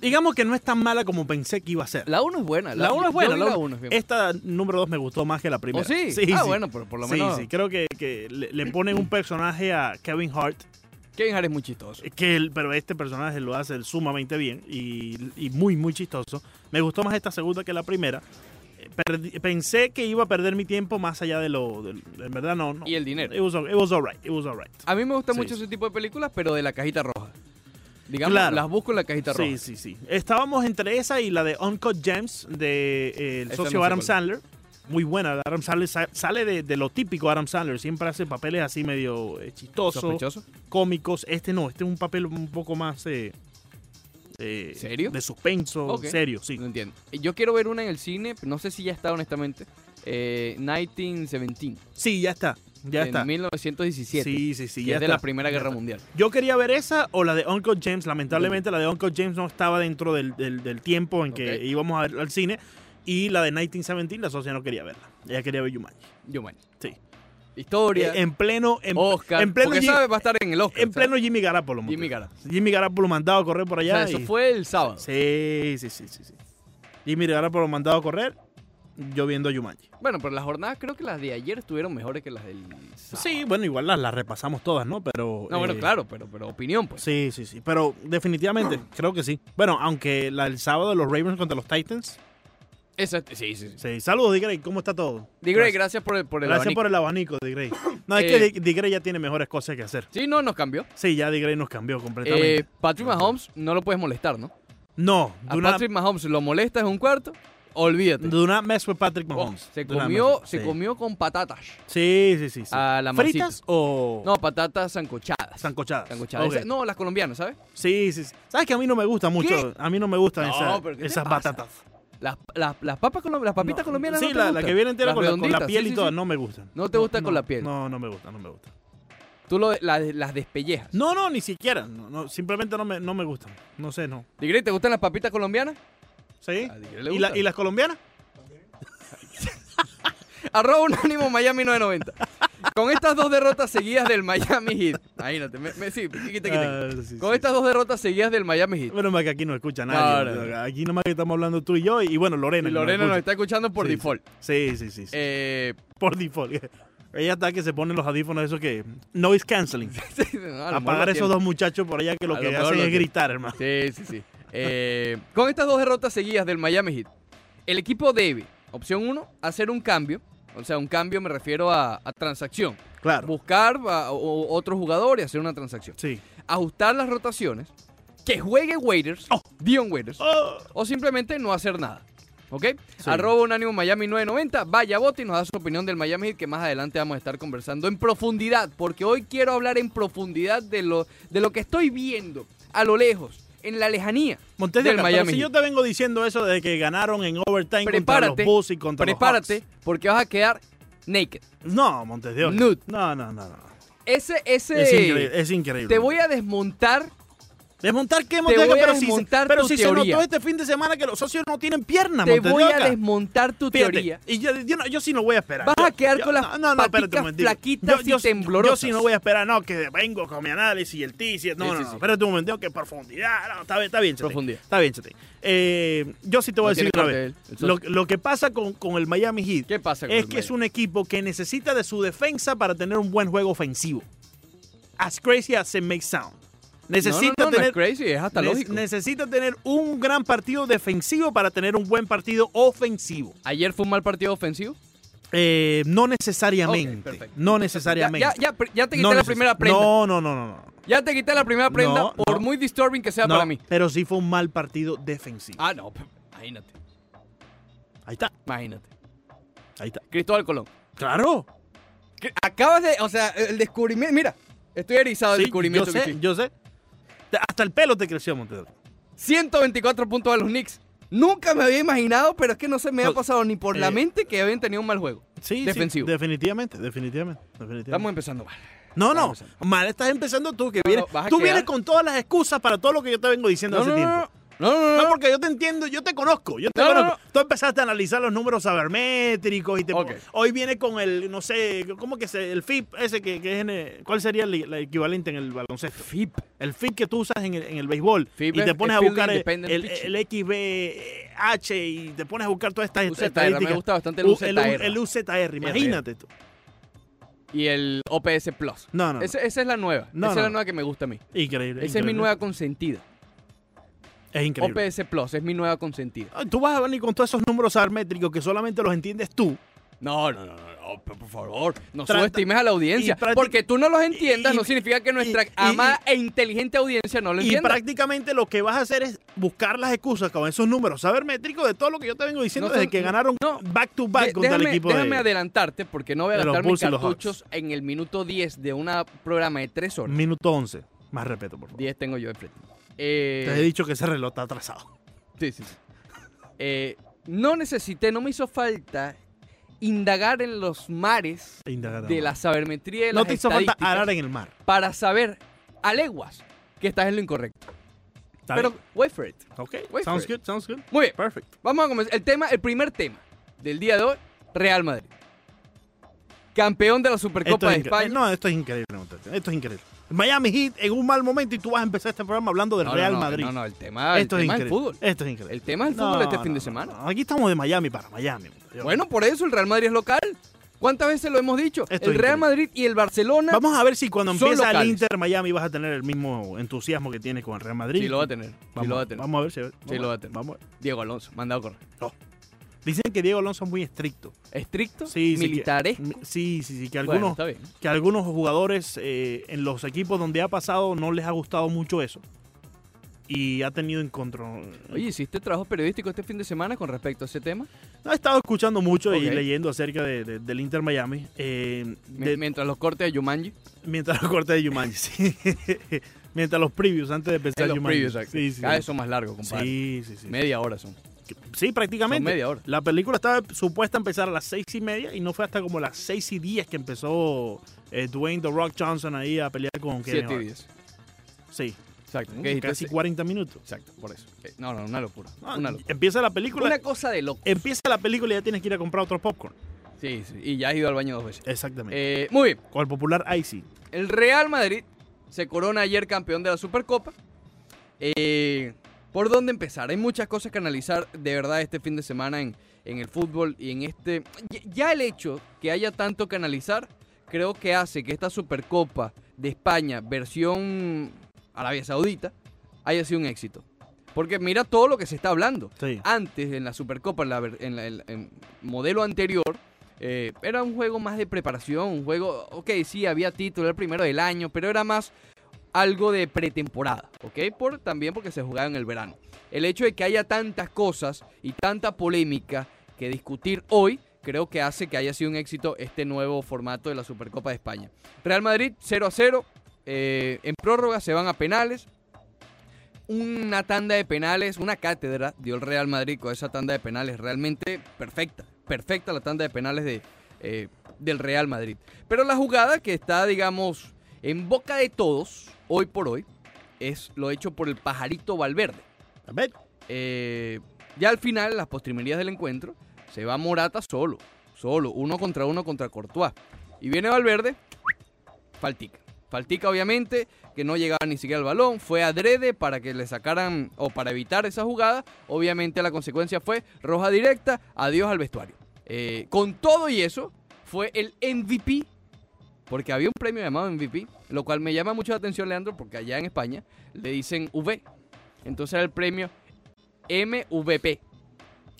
Digamos que no es tan mala como pensé que iba a ser. La 1 es buena. La 1 es buena. La La uno- 1 es bien. Esta número 2 me gustó más que la primera. ¿Oh, sí? Sí, ah, sí. bueno, pero por lo Sí, menos sí, creo que, que le, le ponen un personaje a Kevin Hart, Kevin Hart es muy chistoso. que él- pero este personaje lo hace sumamente bien y, y muy, muy chistoso. Me gustó más esta segunda que la primera. Pensé que iba a perder mi tiempo más allá de lo... de- en verdad no, no. Y el dinero. It was, it was alright, it was alright. A mí me gusta Sí. mucho ese tipo de películas, pero de la cajita roja. Digamos, Claro. las busco en la cajita roja. Sí, sí, sí. Estábamos entre esa y la de Uncut Gems de eh, el Esa socio no sé Adam cuál. Sandler. Muy buena. Adam Sandler sa- sale de, de lo típico Adam Sandler. Siempre hace papeles así medio eh, chistosos, ¿Sospechoso? cómicos. Este no, este es un papel un poco más... eh, eh, ¿Serio? De suspenso, Ok. serio, sí. No entiendo. Yo quiero ver una en el cine, no sé si ya está honestamente. Eh, 1917. Sí, ya está. Ya en está. 1917. Sí, sí, sí. que Ya es de está. la Primera Guerra. Mundial. Yo quería ver esa o la de Uncle James. Lamentablemente la de Uncle James no estaba dentro del, del- del tiempo en que íbamos a ver al cine. Y la de 1917, la socia no quería verla. Ella quería ver Jumanji. Yo, man. Sí. Historia. Eh, en pleno, en, Oscar. en pleno, porque sabe, va a estar en el Oscar. en pleno. Jimmy Garapolo. Jimmy Gara. Jimmy Garapolo mandado a correr por O allá. sea, eso fue el sábado. Sí, sí, sí, sí, sí. Jimmy Garapolo mandado a correr, yo viendo Jumanji. Bueno, pero las jornadas creo que las de ayer estuvieron mejores que las del sábado. Sí, bueno, igual las, las repasamos todas, ¿no? Pero... No, bueno, eh, claro, pero, pero opinión, pues. Sí, sí, sí. Pero definitivamente, creo que sí. Bueno, aunque la, el sábado los Ravens contra los Titans. Esa- sí, sí, sí. Sí, saludos, D. Gray. ¿Cómo está todo? Di Grey, gracias por el, por el Gracias abanico. por el abanico, D. Gray. No, es Eh, que D. D. Gray ya tiene mejores cosas que hacer. Sí, no, nos cambió. Sí, ya D. Gray nos cambió completamente. Eh, Patrick Mahomes no lo puedes molestar, ¿no? no, A Patrick Mahomes lo molestas en un cuarto, olvídate. do not mess with Patrick Oh, Mahomes. se comió, se sí. comió con patatas. Sí, sí, sí. sí. A la ¿Fritas masita. o No, patatas sancochadas. sancochadas? Sancochadas. Esa- No, las colombianas, ¿sabes? Sí, sí, sí. ¿Sabes que a mí no me gusta mucho? A mí no me gustan No, esas, pero ¿qué te esas pasa? batatas. Las, las, las papas las papitas No, colombianas Sí, no te la, la que viene entera con la, con la redonditas, piel sí, y todo, no me gustan. ¿No te gusta con no, la piel? No, no me gusta, no me gusta. Tú lo, las, las despellejas. No, no, ni siquiera. Simplemente no me, no me gustan. No sé, no. Digre, ¿te gustan las papitas colombianas? ¿Sí? A ¿Y, la-. ¿Y las colombianas? Arroba unánimo Miami 990. Con estas dos derrotas seguidas del Miami Heat. Imagínate, me, me- sí, quita, quita, quita. Ah, sí, Con sí. estas dos derrotas seguidas del Miami Heat. Bueno, más que aquí no escucha nadie. No, no, no. Aquí nomás que estamos hablando tú y yo. Y bueno, Lorena. Y nos Lorena nos está escuchando por Sí, default. Sí, sí, sí. Eh, Por default. Ella está que se ponen los audífonos esos que... Noise canceling. Apagar esos tiene. dos muchachos por allá que lo A que lo hacen es gritar, hermano. Sí, sí, sí. Eh, con estas dos derrotas seguidas del Miami Heat, el equipo debe, opción 1, hacer un cambio. O sea, un cambio me refiero a, a transacción. Claro. Buscar a- otro jugador y hacer una transacción. Sí. Ajustar las rotaciones, que juegue Waiters, Dion Waiters, Oh. o simplemente no hacer nada. ¿Ok? Sí. Arroba unánimo Miami 990, vaya vote y nos da su opinión del Miami Heat que más adelante vamos a estar conversando en profundidad, porque hoy quiero hablar en profundidad de lo, de lo que estoy viendo a lo lejos, en la lejanía Montes de del Miami si yo te vengo diciendo eso de que ganaron en overtime contra Prepárate, los Bulls y contra Prepárate, los Hawks. porque vas a quedar naked. No, Montes de Oca. Nude. No, no, no, no. Ese, ese... Es increíble. Es increíble. Te voy a desmontar ¿Desmontar qué, Montes de voy a Pero si, se- pero tu si se teoría. notó este fin de semana que los socios no tienen piernas, te voy a desmontar tu Fíjate, teoría. Y yo, yo, no- yo sí no voy a esperar. Vas Yo- a quedar con las no, espérate flaquitas Yo- y temblorosas. Yo sí no voy a esperar, no, que vengo con mi análisis y el TIC. No, Sí, no, sí, no, espérate un momento, que profundidad. No, está bien, está bien, Chete. Profundidad. Está bien, Chete. Eh, yo sí te voy a decir corte vez. Lo, lo que pasa con, con el Miami Heat ¿Qué pasa con es el que es un equipo que necesita de su defensa para tener un buen juego ofensivo. As crazy as it may sound. Necesita no, no, tener crazy, es hasta ne- lógico. necesita tener un gran partido defensivo para tener un buen partido ofensivo. ¿Ayer fue un mal partido ofensivo? Eh, no necesariamente. No necesariamente. ya, ya, ya te quité No la primera prenda. No, no, no, no. Ya te quité la primera prenda, No, por no. muy disturbing que sea para mí. Pero sí fue un mal partido defensivo. Ah, no, imagínate, Ahí está, imagínate. ahí está. Cristóbal Colón. Claro. Acabas de, o sea, el descubrimiento, mira, estoy erizado del Sí, descubrimiento yo sé, yo sé. Hasta el pelo te creció, Montedor. 124 puntos a los Knicks. Nunca me había imaginado, pero es que no se me ha pasado ni por la eh, mente que habían tenido un mal juego. Sí, Defensivo. sí, definitivamente, definitivamente, definitivamente. Estamos empezando mal. No, no, mal estás empezando tú, que No, vienes, tú quedar- vienes con todas las excusas para todo lo que yo te vengo diciendo No, hace no, tiempo. No, no. No, no, porque yo te entiendo, yo te conozco, yo te No, no, conozco. Tú empezaste a analizar los números sabermétricos y te, Ok. hoy viene con el, no sé, ¿cómo que se, el FIP ese que, que es en el- ¿cuál sería el, el equivalente en el baloncesto? FIP. El FIP que tú usas en el, en el béisbol FIP y te es- pones es a buscar el, el, XBH y te pones a buscar todas estas UZR, me estadísticas. gusta bastante el UZR. el UZR, imagínate tú. Y el OPS Plus. No, no, esa es la nueva. No, esa no, es la nueva que me gusta a mí. increíble. Esa es mi nueva consentida. Es increíble. OPS Plus es mi nueva consentida. Ay, Tú vas a venir con todos esos números sabermétricos que solamente los entiendes tú. No, no, no, no, no, por favor. No Trata- subestimes a la audiencia. y Porque tú no los entiendas y- no significa que nuestra y- y- amada e inteligente audiencia no lo Y entienda. prácticamente lo que vas a hacer es buscar las excusas con esos números sabermétricos de todo lo que yo te vengo diciendo No desde que ganaron no. back to back De- contra déjame el equipo déjame de adelantarte porque no voy a de los gastar mis Bulls y los cartuchos en el minuto 10 de un programa de 3 horas. minuto 11. Más respeto, por favor. 10 tengo yo de frente. Eh, Te he dicho que ese reloj está atrasado. Sí, sí, sí. Eh, no necesité, no me hizo falta indagar en los mares Indagar de la sabermetría de No las te hizo falta arar en el mar. para saber a leguas que estás en lo incorrecto. ¿Está Pero bien? wait for it. Ok, wait sounds good, sounds good. Muy bien, Perfect. vamos a comenzar. El tema, el primer tema del día de hoy, Real Madrid. Campeón de la Supercopa de España. No, esto es increíble. Esto es increíble. Miami Heat en un mal momento y tú vas a empezar este programa hablando del No, no, Real no, Madrid. No, no, el tema, el Esto es tema el increíble. fútbol. Esto es increíble. El tema es el fútbol este fin de semana. no. Aquí estamos de Miami para Miami. Yo- Bueno, por eso el Real Madrid es local. ¿Cuántas veces lo hemos dicho? Esto el Real. Madrid y el Barcelona Vamos a ver si cuando empieza el. Inter Miami vas a tener el mismo entusiasmo que tienes con el Real Madrid. sí lo va a tener. Sí Vamos, lo va a tener. vamos a ver si vamos Sí lo va a tener. Vamos a ver. Diego Alonso, mandado a correr. Dicen que Diego Alonso es muy estricto. ¿Estricto? Sí, ¿Militaresco? Sí, sí, sí, que algunos, que algunos jugadores eh, en los equipos donde ha pasado no les ha gustado mucho eso. Y ha tenido encontro. Oye, ¿hiciste trabajo periodístico este fin de semana con respecto a ese tema? No, he estado escuchando mucho y leyendo acerca de- de- del Inter Miami. eh, de- Mientras los cortes de Yumanji. mientras los cortes de Jumanji, sí. mientras los previews antes de empezar En los Jumanji. previews, exacto. Sí, sí, Cada vez son más largos, compadre. Sí, sí, sí. Media hora son. Sí, prácticamente. Son media hora. La película estaba supuesta a empezar a las seis y media y no fue hasta como las seis y diez que empezó eh, Dwayne The Rock Johnson ahí a pelear con Kevin Siete y diez. Sí, Exacto. Mm, casi Sí. 40 minutos. Exacto, por eso. Eh, No, no, una locura. No, una locura. empieza la película, Una cosa de loco. empieza la película y ya tienes que ir a comprar otro popcorn. Sí, sí. Y ya has ido al baño dos veces. Exactamente. Eh, muy bien. con el popular Icy. El Real Madrid se corona ayer campeón de la Supercopa. Eh, ¿Por dónde empezar? Hay muchas cosas que analizar de verdad este fin de semana en, en el fútbol y en este... Ya- el hecho que haya tanto que analizar creo que hace que esta Supercopa de España versión Arabia Saudita haya sido un éxito. Porque mira todo lo que se está hablando. Sí. Antes, en la Supercopa, en, la en la- el modelo anterior, eh, era un juego más de preparación, un juego, ok, sí, había título, era el primero del año, pero era más algo de pretemporada, ¿ok? Por, también porque se jugaba en el verano. El hecho de que haya tantas cosas y tanta polémica que discutir hoy, creo que hace que haya sido un éxito este nuevo formato de la Supercopa de España. Real Madrid 0 a 0, eh, en prórroga se van a penales, una tanda de penales, una cátedra dio el Real Madrid con esa tanda de penales realmente perfecta, perfecta la tanda de penales de, eh, del Real Madrid. Pero la jugada que está, digamos, en boca de todos, hoy por hoy, es lo hecho por el pajarito Valverde. A ver. Eh, ya al final, en las postrimerías del encuentro, se va Morata solo, solo, uno contra uno contra Courtois. Y viene Valverde, faltica. Faltica, obviamente, que no llegaba ni siquiera al balón. Fue adrede para que le sacaran o para evitar esa jugada. Obviamente, la consecuencia fue roja directa, adiós al vestuario. Eh, con todo y eso, fue el MVP, porque había un premio llamado MVP, lo cual me llama mucho la atención, Leandro, porque allá en España le dicen V. Entonces era el premio MVP.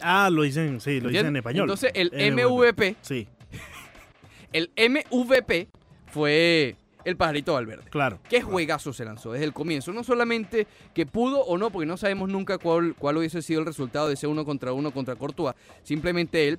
Ah, lo dicen, sí, lo dicen en español. Entonces el MVP. Sí, el MVP fue el pajarito Valverde. claro. ¿Qué juegazo se lanzó desde el comienzo? No solamente que pudo o no, porque no sabemos nunca cuál, cuál hubiese sido el resultado de ese uno contra uno contra Courtois. Simplemente él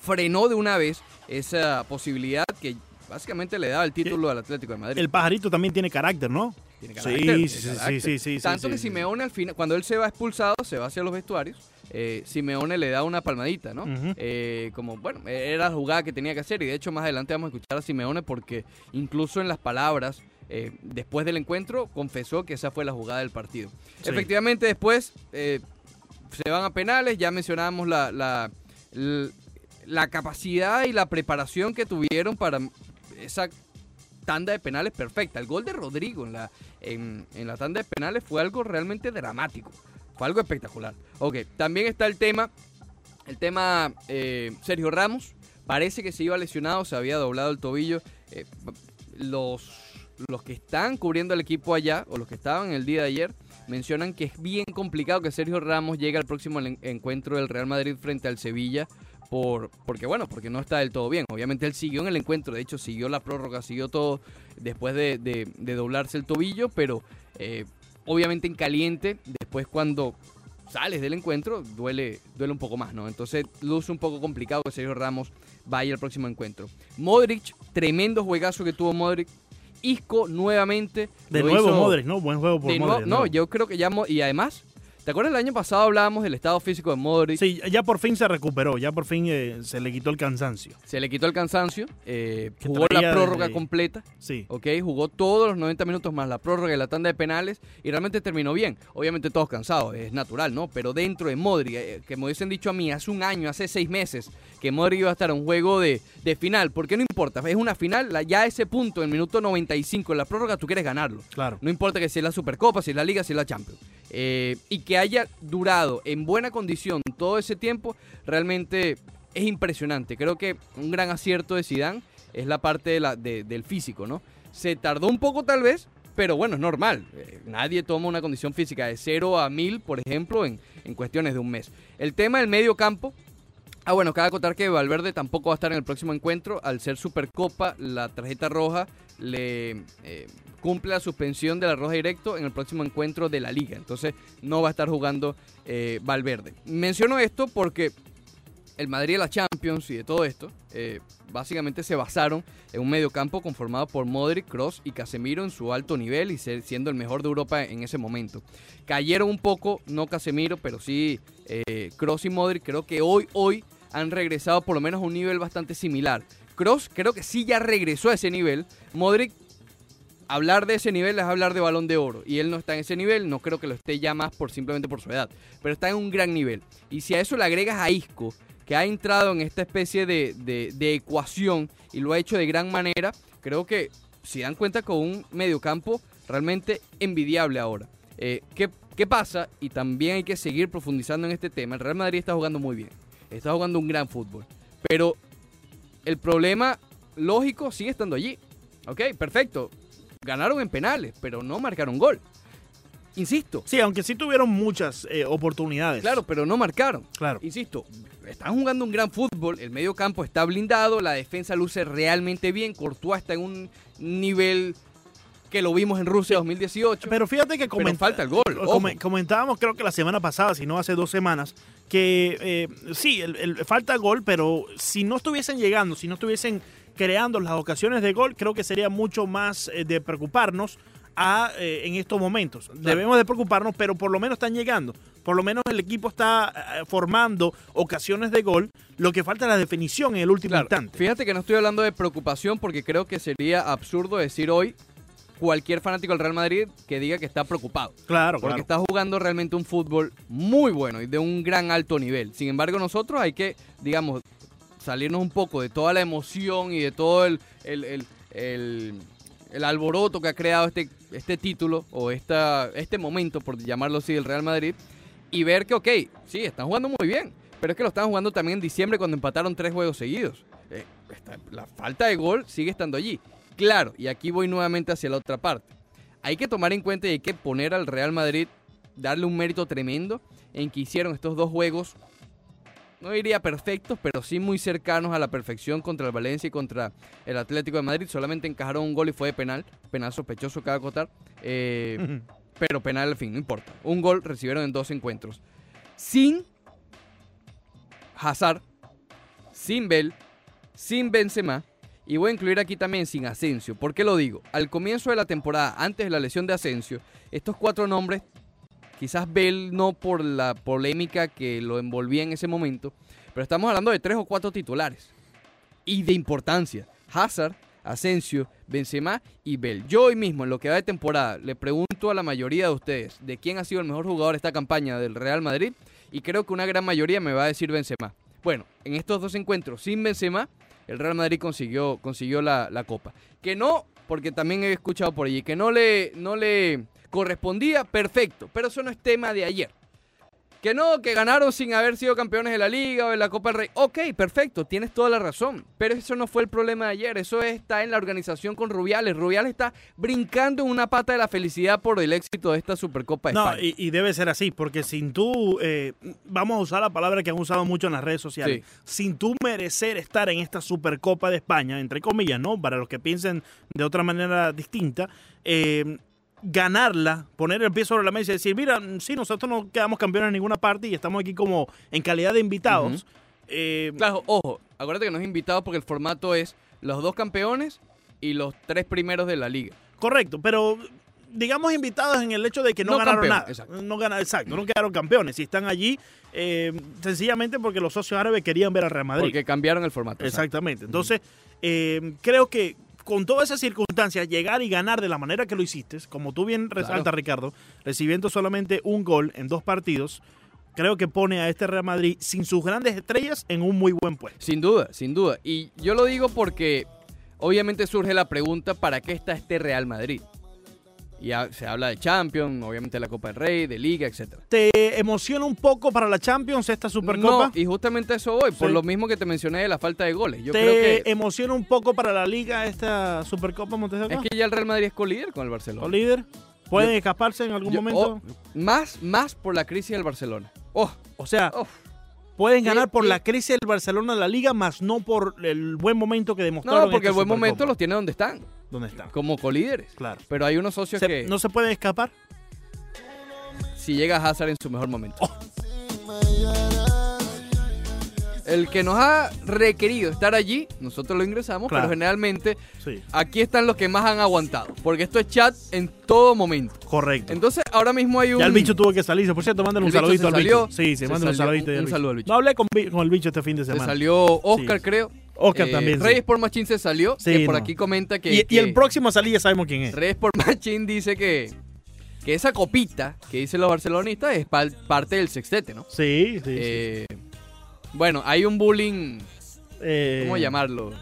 frenó de una vez esa posibilidad que básicamente le daba el título al Atlético de Madrid. El pajarito también tiene carácter, ¿no? Tiene carácter, sí, sí, carácter. sí, sí, sí, Tanto sí, que. Simeone al final, cuando él se va expulsado, se va hacia los vestuarios, eh, Simeone le da una palmadita, ¿no? Eh, como, bueno, era la jugada que tenía que hacer y de hecho más adelante vamos a escuchar a Simeone porque incluso en las palabras eh, después del encuentro confesó que esa fue la jugada del partido. Sí. Efectivamente, después se van a penales, ya mencionábamos la, la capacidad y la preparación que tuvieron para esa tanda de penales perfecta. El gol de Rodrigo en la, en, la tanda de penales fue algo realmente dramático. Fue algo espectacular. Ok, también está el tema, el tema eh, Sergio Ramos. Parece que se iba lesionado, se había doblado el tobillo. Eh, los, los que están cubriendo el equipo allá, o los que estaban el día de ayer, mencionan que es bien complicado que Sergio Ramos llegue al próximo en- encuentro del Real Madrid frente al Sevilla. Por, porque bueno, porque no está del todo bien. Obviamente él siguió en el encuentro, de hecho siguió la prórroga, siguió todo después de, de- de doblarse el tobillo, pero eh, obviamente en caliente, después cuando sales del encuentro, duele, duele un poco más, ¿no? Entonces luce un poco complicado que Sergio Ramos vaya al próximo encuentro. Modric, tremendo juegazo que tuvo Modric. Isco nuevamente. De nuevo hizo- Modric, ¿no? Buen juego por Modric. no, yo creo que ya. Y además, ¿te acuerdas el año pasado hablábamos del estado físico de Modric? Sí, ya por fin se recuperó, ya por fin eh, se le quitó el cansancio. Se le quitó el cansancio, eh, jugó la prórroga desde- completa. Sí. ¿ok? Jugó todos los 90 minutos más la prórroga y la tanda de penales y realmente terminó bien. Obviamente todos cansados, es natural, ¿no? Pero dentro de Modric, eh, que me hubiesen dicho a mí hace un año, hace seis meses, que Modric iba a estar en un juego de, de final, porque no importa, es una final, la- ya a ese punto, en el minuto 95, en la prórroga, tú quieres ganarlo. Claro. No importa que sea la Supercopa, si es la Liga, si es la Champions. Eh, y que haya durado en buena condición todo ese tiempo, realmente es impresionante. Creo que un gran acierto de Zidane es la parte de- del físico, ¿no? Se tardó un poco tal vez, pero bueno, es normal. Eh, nadie toma una condición física de 0 a 1000, por ejemplo, en, en cuestiones de un mes. El tema del medio campo, Ah, bueno, cabe acotar que Valverde tampoco va a estar en el próximo encuentro. Al ser Supercopa, la tarjeta roja le eh, cumple la suspensión de la roja directo en el próximo encuentro de la liga. Entonces no va a estar jugando eh, Valverde. Menciono esto porque el Madrid de la Champions y de todo esto, eh, básicamente se basaron en un mediocampo conformado por Modric, Cross y Casemiro en su alto nivel y ser- siendo el mejor de Europa en ese momento. Cayeron un poco, no Casemiro, pero sí Cross y Modric. Creo que hoy, hoy han regresado por lo menos a un nivel bastante similar. Cross creo que sí ya regresó a ese nivel. Modric hablar de ese nivel es hablar de balón de oro. Y él no está en ese nivel, no creo que lo esté ya más por simplemente por su edad. Pero está en un gran nivel. Y si a eso le agregas a Isco, que ha entrado en esta especie de, de- de ecuación y lo ha hecho de gran manera, creo que si dan cuenta con un mediocampo realmente envidiable ahora. Eh, ¿qué, ¿Qué pasa? Y también hay que seguir profundizando en este tema. El Real Madrid está jugando muy bien. Está jugando un gran fútbol. Pero el problema lógico sigue estando allí. Ok, perfecto. Ganaron en penales, pero no marcaron gol. Insisto. Sí, aunque sí tuvieron muchas eh, oportunidades. Claro, pero no marcaron. Claro. Insisto, están jugando un gran fútbol, el medio campo está blindado, la defensa luce realmente bien, Courtois está en un nivel que lo vimos en Rusia 2018. Pero fíjate que comenta- falta el gol, ojo. come- comentábamos creo que la semana pasada, si no hace dos semanas, que eh, sí, el, el- falta gol, pero si no estuviesen llegando, si no estuviesen creando las ocasiones de gol, creo que sería mucho más eh, de preocuparnos a, eh, en estos momentos. Debemos de preocuparnos, pero por lo menos están llegando. Por lo menos el equipo está eh, formando ocasiones de gol. Lo que falta es la definición en el último Claro, instante. fíjate que no estoy hablando de preocupación porque creo que sería absurdo decir hoy cualquier fanático del Real Madrid que diga que está preocupado. Claro, Porque claro. está jugando realmente un fútbol muy bueno y de un gran alto nivel. Sin embargo, nosotros hay que, digamos, salirnos un poco de toda la emoción y de todo el, el, el- el- el alboroto que ha creado este, este título o esta, este momento, por llamarlo así, del Real Madrid y ver que, ok, sí, están jugando muy bien, pero es que lo están jugando también en diciembre cuando empataron tres juegos seguidos. Eh, la falta de gol sigue estando allí. Claro, y aquí voy nuevamente hacia la otra parte. Hay que tomar en cuenta y hay que poner al Real Madrid, darle un mérito tremendo en que hicieron estos dos juegos, no diría perfectos, pero sí muy cercanos a la perfección contra el Valencia y contra el Atlético de Madrid. Solamente encajaron un gol y fue de penal, penal sospechoso cabe acotar. Eh, pero penal al fin, no importa. Un gol recibieron en dos encuentros. Sin Hazard, sin Bell, sin Benzema y voy a incluir aquí también sin Asensio. ¿Por qué lo digo? Al comienzo de la temporada, antes de la lesión de Asensio, estos cuatro nombres, quizás Bell no por la polémica que lo envolvía en ese momento, pero estamos hablando de tres o cuatro titulares y de importancia. Hazard Asensio, Benzema y Bell. Yo hoy mismo, en lo que va de temporada, le pregunto a la mayoría de ustedes de quién ha sido el mejor jugador de esta campaña del Real Madrid y creo que una gran mayoría me va a decir Benzema. Bueno, en estos dos encuentros sin Benzema, el Real Madrid consiguió, consiguió la, la copa. Que no, porque también he escuchado por allí, que no le, no le correspondía, perfecto, pero eso no es tema de ayer. Que no, que ganaron sin haber sido campeones de la liga o de la Copa del Rey. Ok, perfecto, tienes toda la razón. Pero eso no fue el problema de ayer. Eso está en la organización con Rubiales. Rubiales está brincando en una pata de la felicidad por el éxito de esta Supercopa de No, España. y, y debe ser así, porque sin tú, eh, vamos a usar la palabra que han usado mucho en las redes sociales, sin tú merecer estar en esta Supercopa de España, entre comillas, ¿no? Para los que piensen de otra manera distinta, eh, ganarla, poner el pie sobre la mesa y decir, mira, sí, nosotros no quedamos campeones en ninguna parte y estamos aquí como en calidad de invitados. eh, Claro, ojo, acuérdate que no es invitado porque el formato es los dos campeones y los tres primeros de la liga. Correcto, pero digamos invitados en el hecho de que no, No ganaron campeón, nada. exacto. No ganaron, exacto, no quedaron campeones. Y están allí eh, sencillamente porque los socios árabes querían ver a Real Madrid. Porque cambiaron el formato. Exactamente. Entonces, eh, creo que con todas esas circunstancias, llegar y ganar de la manera que lo hiciste, como tú bien resaltas, Claro. Ricardo, recibiendo solamente un gol en dos partidos, creo que pone a este Real Madrid sin sus grandes estrellas en un muy buen puesto. Sin duda, sin duda. Y yo lo digo porque obviamente surge la pregunta, ¿para qué está este Real Madrid? Y se habla de Champions, obviamente de la Copa del Rey, de Liga, etcétera. ¿Te emociona un poco para la Champions esta Supercopa? No, y justamente eso voy, por Sí. lo mismo que te mencioné de la falta de goles. Yo ¿Te creo que emociona un poco para la Liga esta Supercopa Montes de es que ya el Real Madrid es colíder con el ¿O Barcelona. líder? ¿Pueden Yo- escaparse en algún Yo- momento? oh, más, más por la crisis del Barcelona. Oh, o sea, oh. pueden ¿Qué- ganar por la crisis del Barcelona en la Liga, más no por el buen momento que demostraron. No, porque el buen momento los tiene donde están, ¿Dónde están? como colíderes. Claro. Pero hay unos socios Se- que ¿No se pueden escapar? si llega Hazard en su mejor momento. Oh. El que nos ha requerido estar allí, nosotros lo ingresamos, Claro. pero generalmente Sí. aquí están los que más han aguantado, porque esto es chat en todo momento. Correcto. Entonces, ahora mismo hay un ya el bicho tuvo que salirse. Por cierto, mándale un saludito se al salió, bicho. Sí, se, se manda un saludito. un- un saludo al bicho. No hablé con, el bicho este fin de se semana. salió Oscar, Sí. creo. Oscar Eh, también. sí. Reyes por Machín se salió, Sí, que por no. aquí comenta que, y, el próximo a salir ya sabemos quién es. Reyes por Machín dice que que esa copita que dicen los barcelonistas es parte del sextete, ¿no? Sí, sí. sí. Eh, Bueno, hay un bullying, Eh, ¿cómo llamarlo?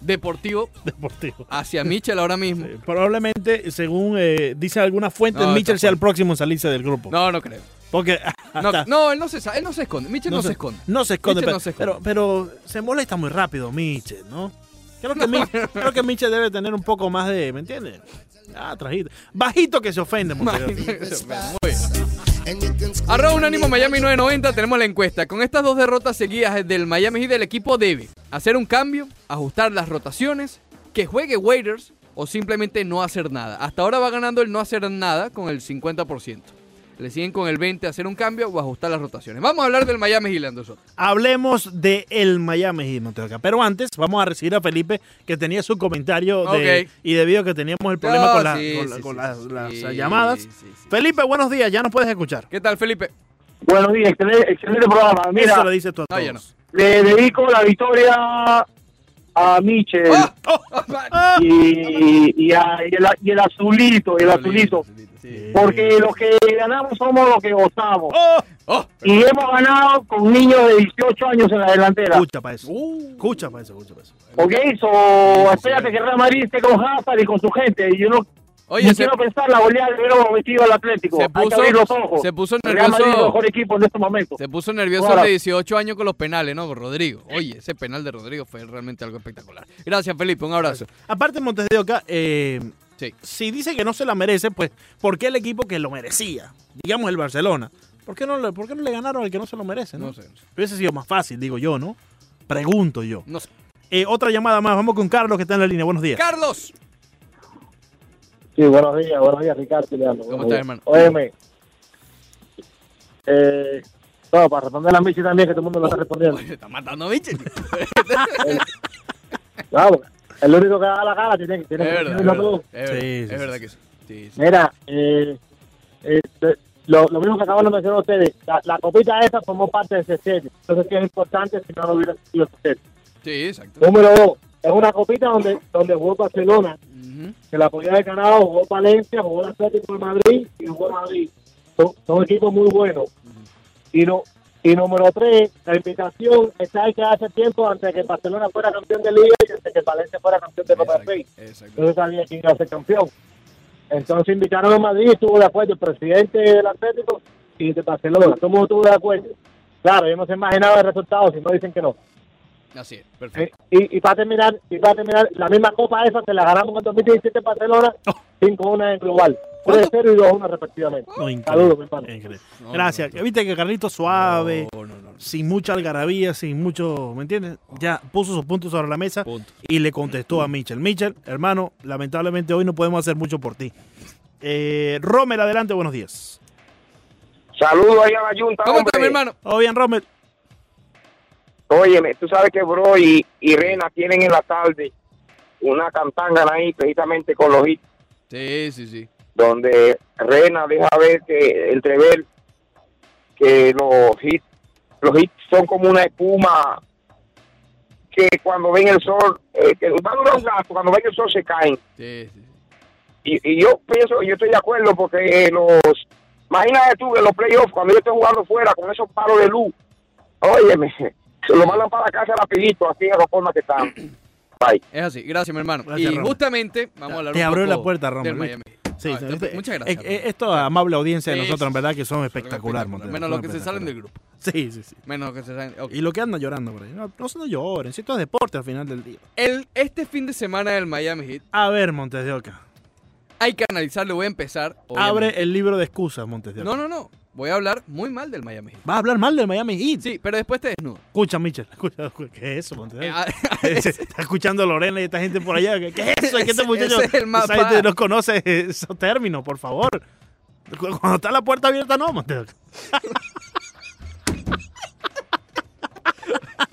Deportivo Deportivo. hacia Mitchell ahora mismo. Probablemente, según eh, dice alguna fuente, No, Mitchell sea el próximo en salirse del grupo. No, no creo. Porque No, hasta- no, él no se él no se esconde. Mitchell no, se, esconde. No se esconde, pero, no se esconde. pero, pero se molesta muy rápido Mitchell, ¿no? Creo que, Mi- creo que Mitchell debe tener un poco más de, ¿me entiendes? Ah, trajito. Bajito que se ofende. Arroba Unánimo Miami 990, tenemos la encuesta. Con estas dos derrotas seguidas del Miami Heat, el equipo debe hacer un cambio, ajustar las rotaciones, que juegue waiters o simplemente no hacer nada. Hasta ahora va ganando el no hacer nada con el 50%. Le siguen con el 20% hacer un cambio o ajustar las rotaciones. Vamos a hablar del Miami Heat, Anderson. Hablemos de el Miami Heat. Pero antes vamos a recibir a Felipe, que tenía su comentario de- Ok. y debido a que teníamos el problema No, con, las, llamadas. sí, sí. Felipe, buenos días, ya nos puedes escuchar. ¿Qué tal, Felipe? Buenos días, excelente, excelente programa. Eso Mira, le dices tú a No, todos. le dedico la victoria a Michel ¡Ah! Ah, y, y, a- y el, y el azulito, el azulito. Sí. Porque los que ganamos somos los que gozamos. ¡Oh! ¡Oh! Y hemos ganado con niños de 18 años en la delantera. Escucha para eso. Uh. Escucha para eso, escucha para eso. ¿Ok? So, espérate que Real Madrid esté con Hazard y con su gente. Y yo no, Oye, no se, quiero pensar la goleada que hubiéramos metido al Atlético. Se Hay que puso- abrir los ojos. se puso es el nervioso. mejor equipo en este momento. Se puso nervioso de 18 años con los penales, ¿no? Con Rodrigo. Oye, ese penal de Rodrigo fue realmente algo espectacular. Gracias, Felipe. Un abrazo. Aparte, Montes de Oca, eh, Sí. si dice que no se la merece, pues, ¿por qué el equipo que lo merecía? Digamos el Barcelona. ¿Por qué no le, por qué no le ganaron al que no se lo merece? No, No sé, no. Hubiese sido más fácil, digo yo, ¿no? Pregunto yo. No sé. Eh, otra llamada más. Vamos con Carlos, que está en la línea. Buenos días. Carlos. Sí, buenos días, buenos días, Ricardo. Leandro. ¿Cómo estás, hermano? Óyeme. Eh, no, para responder a Michi también, que todo el mundo lo está respondiendo. Oye, está matando a Michel. Claro, el único que da la cara tiene, Es tiene que verdad, es decirlo verdad. Es verdad, Sí, es sí, verdad que sí. Sí, sí. Mira, eh, eh, de- lo, lo mismo que acaban de mencionar ustedes, la, la copita esa formó parte del CCT. Entonces, ¿qué es importante si no lo hubiera sido el CCT? Sí, exacto. Número dos, es una copita donde, donde jugó Barcelona, Ujú. que la podía haber ganado, jugó Valencia, jugó el Atlético de Madrid y jugó Madrid. Son, son equipos muy buenos. Y no y número tres, la invitación está hecha hace tiempo antes de que Barcelona fuera campeón de Liga y antes de que Valencia fuera campeón de Copa del Rey. se sabía quién iba a ser campeón. Entonces invitaron a Madrid, estuvo de acuerdo el presidente del Atlético y de Barcelona. Todo el mundo estuvo de acuerdo. Claro, yo no se imaginaba el resultado si no dicen que no. Así es, Eh, perfecto. Y, y para terminar, y para terminar, la misma copa esa se la ganamos en el 2017 en Barcelona, 5-1 en global. 3-0 y 2-1 respectivamente. No. Saludos, mi hermano. No, Gracias. no, no. Viste que Carlito suave, No, no, no, no. sin mucha algarabía, sin mucho, ¿me entiendes? Ya puso sus puntos sobre la mesa Punto. y le contestó a Mitchell. Mitchell, hermano, lamentablemente hoy no podemos hacer mucho por ti. Eh, Rommel, adelante, buenos días. Saludos ahí a la Junta, ¿Cómo hombre. está, mi hermano? ¿Todo bien, Rommel? Óyeme, tú sabes que Bro y, y Rena tienen en la tarde una cantanga ahí precisamente con los hits, Sí, sí, sí. donde Rena deja ver que, entrever que los hits, los hits son como una espuma que cuando ven el sol, eh, que va a durar un gato, cuando ven el sol se caen. Sí, sí. Y, y yo pienso, yo estoy de acuerdo porque los, imagínate tú que los playoffs, cuando yo estoy jugando fuera con esos palos de luz, óyeme, lo mandan para la casa rapidito, así en la forma que están. Bye. Es así. Gracias, mi hermano. Gracias, y justamente vamos a hablar Te un abrió poco la puerta, este- muchas gracias. eh, esto amable audiencia de Sí, nosotros, en verdad, que son espectacular. espectaculares, Montero, Menos los que se salen del grupo. Sí, sí, sí. Menos los que se salen. ok. Y lo que anda llorando por ahí. No, no se no lloren, si esto es deporte al final del día. El, este fin de semana del Miami Heat A ver, Montes de Oca. hay que analizarlo. Voy a empezar. obviamente. Abre el libro de excusas, Montes de Oca. No, no, no. Voy a hablar muy mal del Miami Heat. Vas a hablar mal del Miami Heat. Sí, pero después te desnudo. Escucha, Michel. Escucha, ¿Qué es eso, Montes de Eh, ah, Está escuchando Lorena y esta gente por allá. ¿Qué, es eso? Es que este muchacho es el esa mapa. gente no conoce esos términos, por favor. Cu- Cuando está la puerta abierta, no, Oca.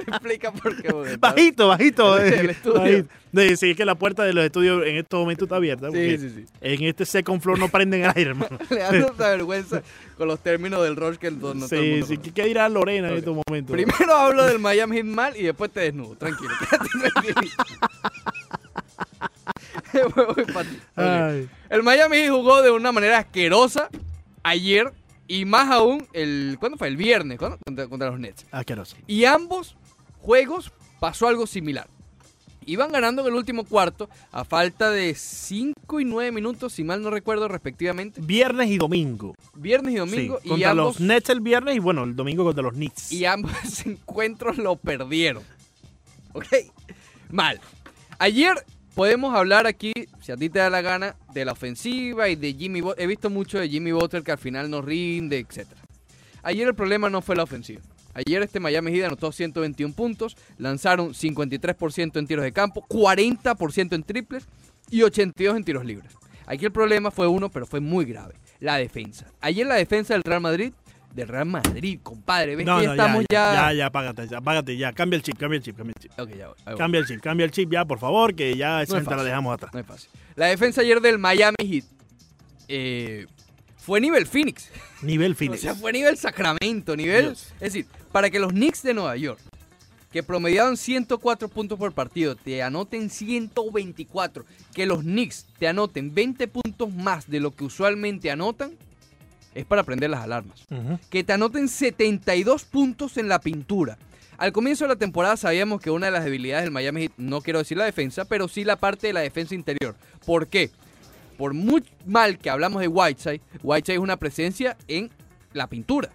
Explica por qué. porque Bajito, bajito. El eh, estudio. bajito. Sí, es que la puerta de los estudios en estos momentos está abierta. Sí, sí, sí. En este second floor no prenden el aire, hermano. Le da tanta vergüenza con los términos del Rush que el, no todo el sí, mundo sí. ¿Qué, qué dirá Lorena en estos momentos? Primero hablo del Miami Heat mal y después te desnudo. Tranquilo, quédate tranquilo. Voy pa' ti. Ok. Ay. El Miami Heat jugó de una manera asquerosa ayer y más aún el ¿cuándo fue? El viernes, ¿cuándo? Contra, contra los Nets. Asqueroso. Y ambos juegos pasó algo similar. Iban ganando en el último cuarto a falta de 5 y 9 minutos, si mal no recuerdo, respectivamente. Viernes y domingo. Viernes y domingo. Sí, y contra ambos, los Nets el viernes y bueno, el domingo contra los Knicks. y ambos encuentros lo perdieron. ¿Ok? Mal. Ayer podemos hablar aquí, si a ti te da la gana, de la ofensiva y de Jimmy Butler. He visto mucho de Jimmy Butler que al final no rinde, etc. Ayer el problema no fue la ofensiva. Ayer este Miami Heat anotó 121 puntos, lanzaron 53% en tiros de campo, 40% en triples y 82 en tiros libres. Aquí el problema fue uno, pero fue muy grave, la defensa. Ayer la defensa del Real Madrid, del Real Madrid, compadre, ves no, que no, estamos ya, ya... ya, ya, apágate, ya, apágate, ya, cambia el chip, cambia el chip, cambia el chip. Ok, ya voy. Cambia el chip, cambia el chip ya, por favor, que ya esa No la dejamos atrás. No es fácil. La defensa ayer del Miami Heat eh, fue nivel Phoenix. Nivel O Phoenix. sea, fue nivel Sacramento, nivel... Dios. Es decir, para que los Knicks de Nueva York, que promediaban 104 puntos por partido, te anoten 124, que los Knicks te anoten 20 puntos más de lo que usualmente anotan, es para prender las alarmas. Que te anoten 72 puntos en la pintura. Al comienzo de la temporada sabíamos que una de las debilidades del Miami Heat, no quiero decir la defensa, pero sí la parte de la defensa interior. ¿Por qué? Por muy mal que hablamos de Whiteside, Whiteside es una presencia en la pintura,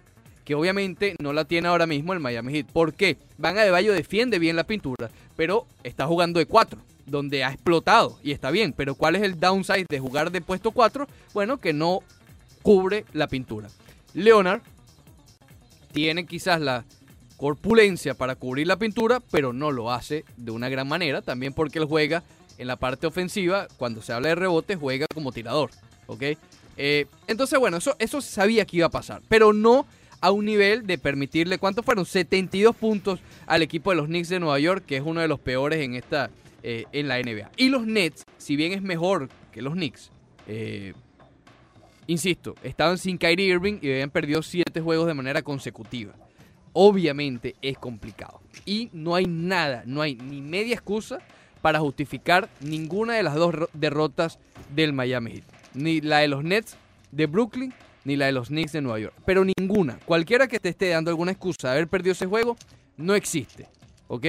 que obviamente no la tiene ahora mismo el Miami Heat. ¿Por qué? Van a Bayo defiende bien la pintura, pero está jugando de 4, donde ha explotado y está bien, pero ¿cuál es el downside de jugar de puesto 4? Bueno, que no cubre la pintura. Leonard tiene quizás la corpulencia para cubrir la pintura, pero no lo hace de una gran manera, también porque él juega en la parte ofensiva, cuando se habla de rebote, juega como tirador, ¿ok? Eh, entonces, bueno, eso, eso sabía que iba a pasar, pero no a un nivel de permitirle, ¿cuántos fueron? 72 puntos al equipo de los Knicks de Nueva York, que es uno de los peores en esta eh, en la NBA. Y los Nets, si bien es mejor que los Knicks, eh, insisto, estaban sin Kyrie Irving y habían perdido 7 juegos de manera consecutiva. Obviamente es complicado. Y no hay nada, no hay ni media excusa para justificar ninguna de las dos ro- derrotas del Miami Heat. Ni la de los Nets de Brooklyn, ni la de los Knicks de Nueva York. Pero ninguna. Cualquiera que te esté dando alguna excusa de haber perdido ese juego, no existe. ¿Ok?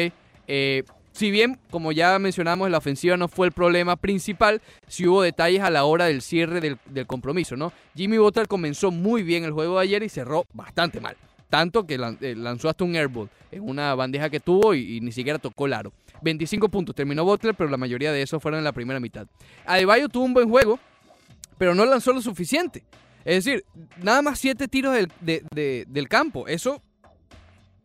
Eh, si bien, como ya mencionamos, la ofensiva no fue el problema principal, sí hubo detalles a la hora del cierre del, del compromiso, ¿no? Jimmy Butler comenzó muy bien el juego de ayer y cerró bastante mal. Tanto que eh, lanzó hasta un airball en una bandeja que tuvo y, y ni siquiera tocó el aro. 25 puntos terminó Butler, pero la mayoría de esos fueron en la primera mitad. Adebayo tuvo un buen juego, pero no lanzó lo suficiente. Es decir, nada más 7 tiros del, de- de- del campo. Eso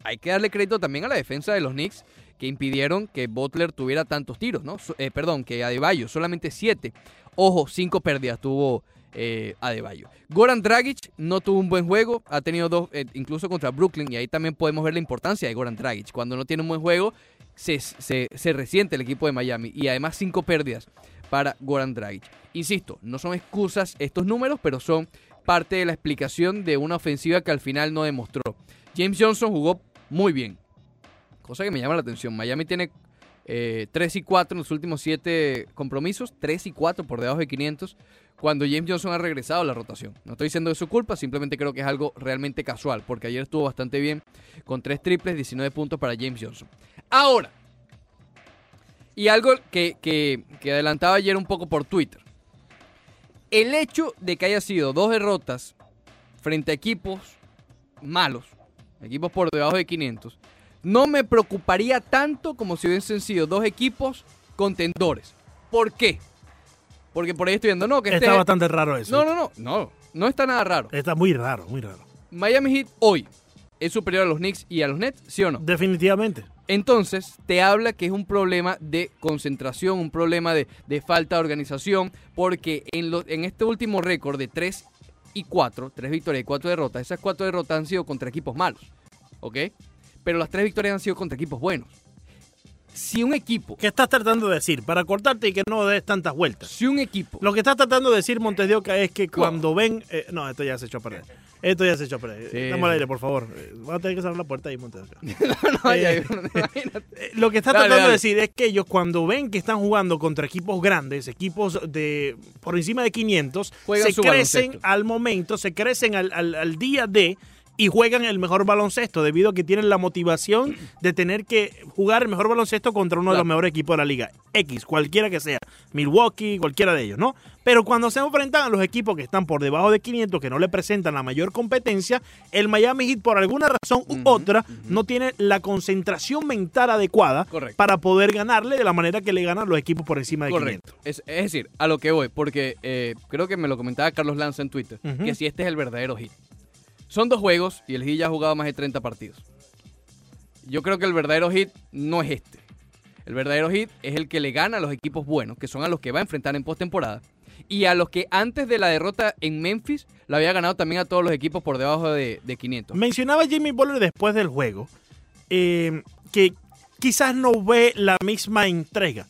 hay que darle crédito también a la defensa de los Knicks que impidieron que Butler tuviera tantos tiros, ¿no? Eh, perdón, que Adebayo, solamente 7. Ojo, 5 pérdidas tuvo eh, Adebayo. Goran Dragic no tuvo un buen juego, ha tenido dos, eh, incluso contra Brooklyn, y ahí también podemos ver la importancia de Goran Dragic. Cuando no tiene un buen juego, se, se, se resiente el equipo de Miami, y además 5 pérdidas para Goran Dragic. Insisto, no son excusas estos números, pero son parte de la explicación de una ofensiva que al final no demostró. James Johnson jugó muy bien, cosa que me llama la atención. Miami tiene eh, 3 y 4 en los últimos 7 compromisos, 3 y 4 por debajo de 500, cuando James Johnson ha regresado a la rotación. No estoy diciendo de su culpa, simplemente creo que es algo realmente casual, porque ayer estuvo bastante bien con 3 triples, 19 puntos para James Johnson. Ahora, y algo que, que- que adelantaba ayer un poco por Twitter. El hecho de que haya sido dos derrotas frente a equipos malos, equipos por debajo de 500, no me preocuparía tanto como si hubiesen sido dos equipos contendores. ¿Por qué? Porque por ahí estoy viendo, no, que este... Está bastante raro eso. No, no, no, no, no está nada raro. Está muy raro, muy raro. Miami Heat hoy es superior a los Knicks y a los Nets, ¿sí o no? Definitivamente. Entonces, te habla que es un problema de concentración, un problema de, de falta de organización, porque en, en este último récord de 3 y 4, 3 victorias y 4 derrotas, esas 4 derrotas han sido contra equipos malos, ¿ok? Pero las 3 victorias han sido contra equipos buenos. Si un equipo, ¿Qué estás tratando de decir? Para cortarte y que no des tantas vueltas. si un equipo, Lo que estás tratando de decir, Montes de Oca, es que cuando ven. eh, no, esto ya se echó a perder. Esto ya se echó a perder. Sí. Estamos al aire, por favor. Eh, Vas a tener que cerrar la puerta ahí, Montes de Oca. no, ya- Eh, imagínate. Eh, Lo que está Dale, tratando dale. de decir es que ellos cuando ven que están jugando contra equipos grandes, equipos de por encima de 500, Juegan se crecen baloncesto. al momento, se crecen al, al- al día de y juegan el mejor baloncesto debido a que tienen la motivación de tener que jugar el mejor baloncesto contra uno de los mejores equipos de la liga. X, cualquiera que sea. Milwaukee, cualquiera de ellos, ¿no? Pero cuando se enfrentan a los equipos que están por debajo de 500, que no le presentan la mayor competencia, el Miami Heat por alguna razón u otra no tiene la concentración mental adecuada Correcto. para poder ganarle de la manera que le ganan los equipos por encima de Correcto. Es, es decir, a lo que voy, porque eh, creo que me lo comentaba Carlos Lanza en Twitter, que si este es el verdadero hit. Son dos juegos y el hit ya ha jugado más de 30 partidos. Yo creo que el verdadero hit no es este. El verdadero hit es el que le gana a los equipos buenos, que son a los que va a enfrentar en postemporada. Y a los que antes de la derrota en Memphis, lo había ganado también a todos los equipos por debajo de, de 500. Mencionaba Jimmy Butler después del juego eh, que quizás no ve la misma entrega,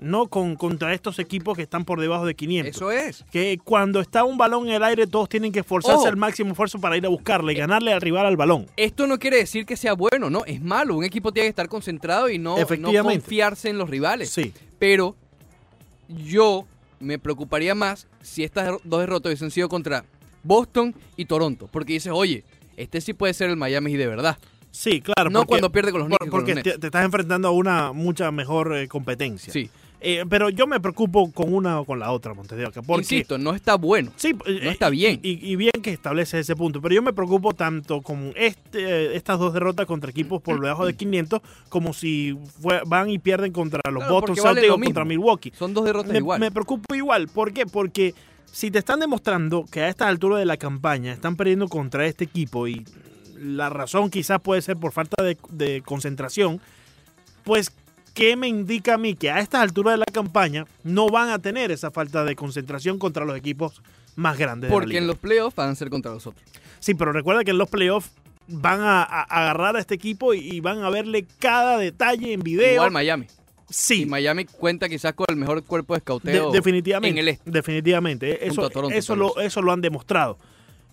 ¿no? Con, contra estos equipos que están por debajo de 500. Eso es. Que cuando está un balón en el aire, todos tienen que esforzarse Ojo. al máximo esfuerzo para ir a buscarle y ganarle al rival al balón. Esto no quiere decir que sea bueno, no, es malo. Un equipo tiene que estar concentrado y no, confiarse en los rivales. Sí. Pero yo me preocuparía más si estas dos derrotas hubiesen sido contra Boston y Toronto. Porque dices, oye, este sí puede ser el Miami Heat de verdad. Sí, claro. no porque- cuando pierde con los Knicks. y porque los te, Nets. te estás enfrentando a una mucha mejor eh, competencia. Sí. Eh, pero yo me preocupo con una o con la otra, Montes de Oca, porque Insisto, no está bueno. Sí, eh, No está bien. Y, y bien que establece ese punto. Pero yo me preocupo tanto con este, estas dos derrotas contra equipos por debajo de 500 como si fue- van y pierden contra los Claro, Boston vale lo contra. Milwaukee. Son dos derrotas Me, igual. me preocupo igual. ¿Por qué? Porque si te están demostrando que a esta altura de la campaña están perdiendo contra este equipo y la razón quizás puede ser por falta de, de concentración, pues ¿qué me indica a mí que a estas alturas de la campaña no van a tener esa falta de concentración contra los equipos más grandes? de la Porque liga? en los playoffs van a ser contra los otros. Sí, pero recuerda que en los playoffs van a, a- agarrar a este equipo y, y van a verle cada detalle en video. Igual Miami. sí, Y Miami cuenta quizás con el mejor cuerpo de de- escauteo definitivamente. en el este. Definitivamente. Eso, Toronto, eso, lo, eso lo han demostrado.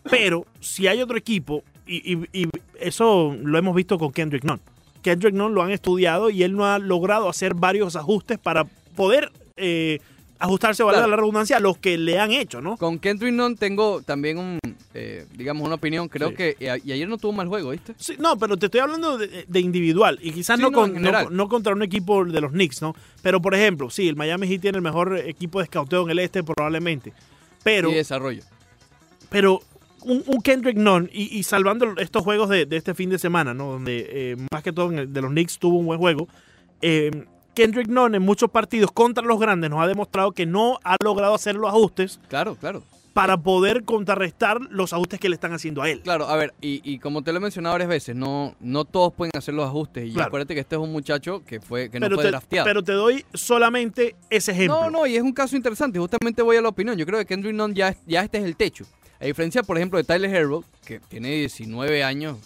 Pero si hay otro equipo, y, y- y eso lo hemos visto con Kendrick Nunn. Kendrick Nunn lo han estudiado y él no ha logrado hacer varios ajustes para poder eh, ajustarse, valga Claro. la redundancia, a los que le han hecho, ¿no? Con Kendrick Nunn tengo también un, eh, digamos, una opinión. Creo Sí. que, y, a- y ayer no tuvo mal juego, ¿viste? Sí, no, pero te estoy hablando de, de individual y quizás Sí, no, con- no, no contra un equipo de los Knicks, ¿no? Pero por ejemplo, sí, el Miami Heat tiene el mejor equipo de escauteo en el este probablemente, pero, y desarrollo. pero un, un Kendrick Nunn y, y salvando estos juegos de, de este fin de semana, ¿no? Donde eh, más que todo en el de los Knicks tuvo un buen juego. eh, Kendrick Nunn en muchos partidos contra los grandes nos ha demostrado que no ha logrado hacer los ajustes Claro, claro. para poder contrarrestar los ajustes que le están haciendo a él. Claro, a ver, y, y como te lo he mencionado varias veces, no, no todos pueden hacer los ajustes. Y Claro. acuérdate que este es un muchacho que fue que no pero, fue te, drafteado. pero te doy solamente ese ejemplo. No, no, y es un caso interesante. Justamente voy a la opinión. Yo creo que Kendrick Nunn ya, ya este es el techo. A diferencia, por ejemplo, de Tyler Herro, que tiene 19 años,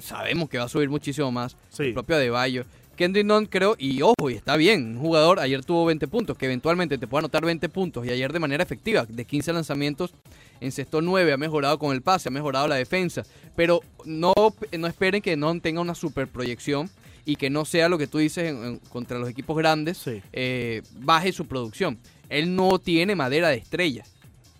sabemos que va a subir muchísimo más. Sí. El propio Adebayo. Kendrick Nunn creo, y ojo, y está bien, un jugador ayer tuvo 20 puntos, que eventualmente te puede anotar 20 puntos, y ayer de manera efectiva, de 15 lanzamientos, encestó 9, ha mejorado con el pase, ha mejorado la defensa, pero no, no esperen que Nunn tenga una super proyección y que no sea lo que tú dices en- en- contra los equipos grandes, Sí. eh, baje su producción. Él no tiene madera de estrella.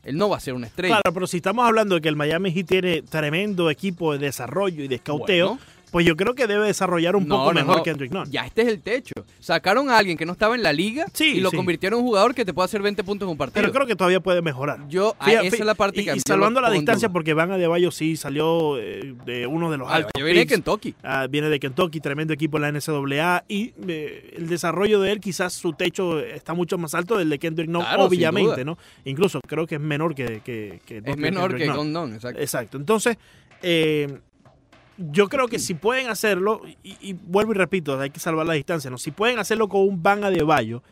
Él no va a ser una estrella. Claro, pero si estamos hablando de que el Miami Heat tiene tremendo equipo de desarrollo y de escauteo, Bueno. Pues yo creo que debe desarrollar un No, poco no, mejor no. Kendrick Nunn. Ya este es el techo. Sacaron a alguien que no estaba en la liga Sí, y lo sí. convirtieron en un jugador que te puede hacer 20 puntos en un partido. Pero creo que todavía puede mejorar. Yo, ah, Fíjate, esa es la parte y, que y salvando la distancia, porque Van Adebayo sí salió eh, de uno de los altos yo viene de. Kentucky. Ah, viene de Kentucky, tremendo equipo en la NCAA y eh, el desarrollo de él quizás su techo está mucho más alto del de Kendrick Nunn, Claro, obviamente. ¿no? Incluso creo que es menor que, que, que Es menor Kendrick que Nunn. Exacto. Exacto. Entonces, eh, yo creo que si pueden hacerlo, y, y vuelvo y repito, hay que salvar la distancia, ¿no? Si pueden hacerlo con un Van Adebayo,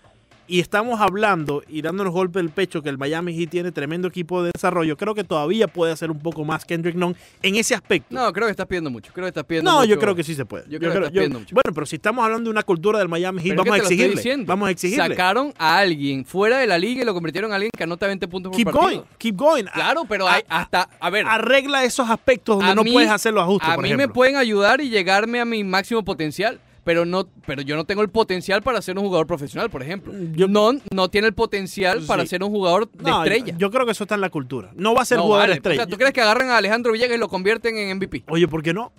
y estamos hablando y dándonos golpe del pecho que el Miami Heat tiene tremendo equipo de desarrollo, creo que todavía puede hacer un poco más Kendrick Nunn en ese aspecto. No, creo que estás pidiendo mucho. Creo que estás pidiendo No, mucho. yo creo que sí se puede. Yo creo que estás pidiendo mucho. Bueno, pero si estamos hablando de una cultura del Miami Heat, vamos a exigirle. Vamos a exigirle. Sacaron a alguien fuera de la liga y lo convirtieron en alguien que anota 20 puntos por Keep partido. going, keep going. Claro, pero A- hay hasta, a ver, Arregla esos aspectos donde no mí- puedes hacer los ajustes, a por mí ejemplo. me pueden ayudar y llegarme a mi máximo potencial, pero no, pero yo no tengo el potencial para ser un jugador profesional, por ejemplo. Yo- no, no tiene el potencial Sí. para ser un jugador de No, estrella. Yo, yo creo que eso está en la cultura. No va a ser No, jugador vale. estrella. O sea, ¿tú crees que agarran a Alejandro Villegas y lo convierten en MVP? Oye, ¿por qué no?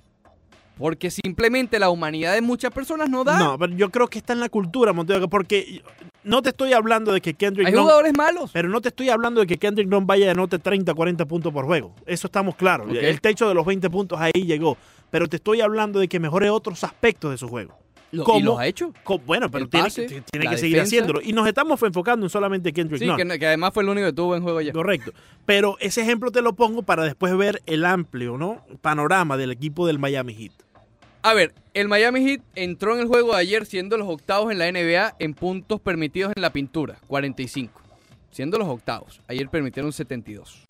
Porque simplemente la humanidad de muchas personas no da. No, pero yo creo que está en la cultura, Montego, porque no te estoy hablando de que Kendrick Hay jugadores malos. pero no te estoy hablando de que Kendrick Nunn vaya y anote 30, 40 puntos por juego. Eso estamos claros. El techo de los 20 puntos ahí llegó. Pero te estoy hablando de que mejore otros aspectos de su juego. Lo- ¿Cómo? Y los ha hecho. Bueno, pero tiene, que- seguir haciéndolo. Y nos estamos enfocando en solamente Kendrick Sí, Nunn. que, que además fue el único que tuvo en juego ya. Correcto. Pero ese ejemplo te lo pongo para después ver el amplio ¿no? panorama del equipo del Miami Heat. A ver, el Miami Heat entró en el juego de ayer siendo los octavos en la NBA en puntos permitidos en la pintura, 45. Siendo los octavos. Ayer permitieron 72.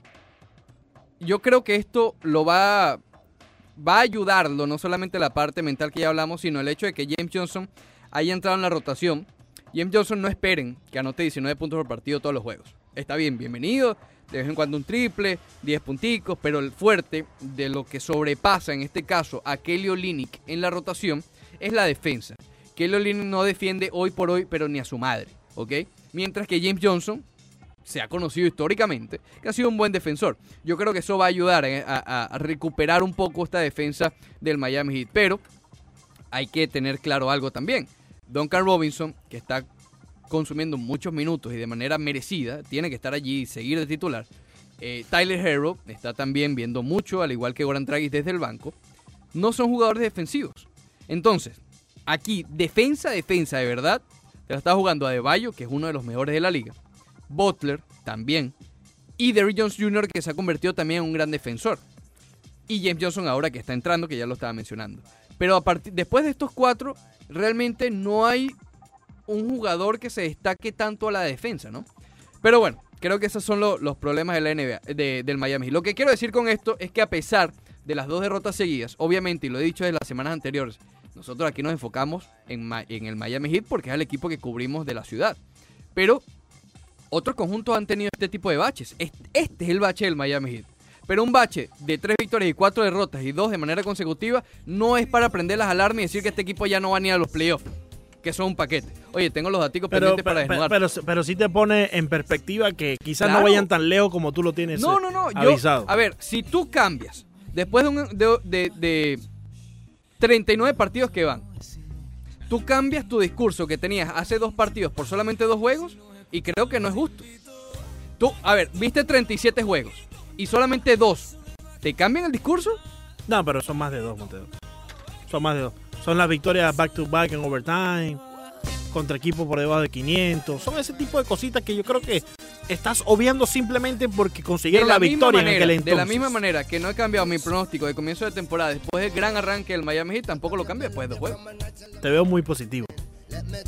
Yo creo que esto lo va, va a ayudarlo, no solamente la parte mental que ya hablamos, sino el hecho de que James Johnson haya entrado en la rotación. James Johnson no esperen que anote 19 puntos por partido todos los juegos. Está bien, bienvenido. De vez en cuando un triple, 10 punticos, pero el fuerte de lo que sobrepasa en este caso a Kelly Olynyk en la rotación es la defensa. Kelly Olynyk no defiende hoy por hoy, pero ni a su madre, ¿ok? Mientras que James Johnson se ha conocido históricamente que ha sido un buen defensor. Yo creo que eso va a ayudar eh, a, a- a recuperar un poco esta defensa del Miami Heat, pero hay que tener claro algo también. Duncan Robinson, que está consumiendo muchos minutos y de manera merecida, tiene que estar allí y seguir de titular. Eh, Tyler Herro está también viendo mucho, al igual que Goran Dragic desde el banco. No son jugadores defensivos. Entonces, aquí, defensa, defensa de verdad, te la está jugando Adebayo, que es uno de los mejores de la liga. Butler, también. Y Derrick Jones Jr., que se ha convertido también en un gran defensor. Y James Johnson ahora que está entrando, que ya lo estaba mencionando. Pero después de estos cuatro, realmente no hay un jugador que se destaque tanto a la defensa, ¿no? Pero bueno, creo que esos son lo- los problemas de la NBA, de- del Miami. Lo que quiero decir con esto es que a pesar de las dos derrotas seguidas, obviamente, y lo he dicho desde las semanas anteriores, nosotros aquí nos enfocamos en, en el Miami Heat porque es el equipo que cubrimos de la ciudad. Pero otros conjuntos han tenido este tipo de baches. Este, es el bache del Miami Heat. Pero un bache de tres victorias y cuatro derrotas y dos de manera consecutiva no es para prender las alarmas y decir que este equipo ya no va ni a los playoffs, que son un paquete. Oye, tengo los datos Pero, pendientes para desnudar. pero, pero sí te pone en perspectiva que quizás Claro. no vayan tan lejos como tú lo tienes No, no, no. Yo, avisado. a ver, si tú cambias después de, un- de, de- de 39 partidos que van, tú cambias tu discurso que tenías hace dos partidos por solamente dos juegos y creo que no es justo. Tú, a ver, viste 37 juegos y solamente dos. ¿Te cambian el discurso? No, pero son más de dos, Montero. Son más de dos. Son las victorias back to back en overtime, contra equipos por debajo de 500. Son ese tipo de cositas que yo creo que estás obviando simplemente porque consiguieron la, misma victoria manera, en aquel entonces. de la misma manera que no he cambiado mi pronóstico de comienzo de temporada después del gran arranque del Miami Heat, tampoco lo cambio después de dos juegos. Te veo muy positivo.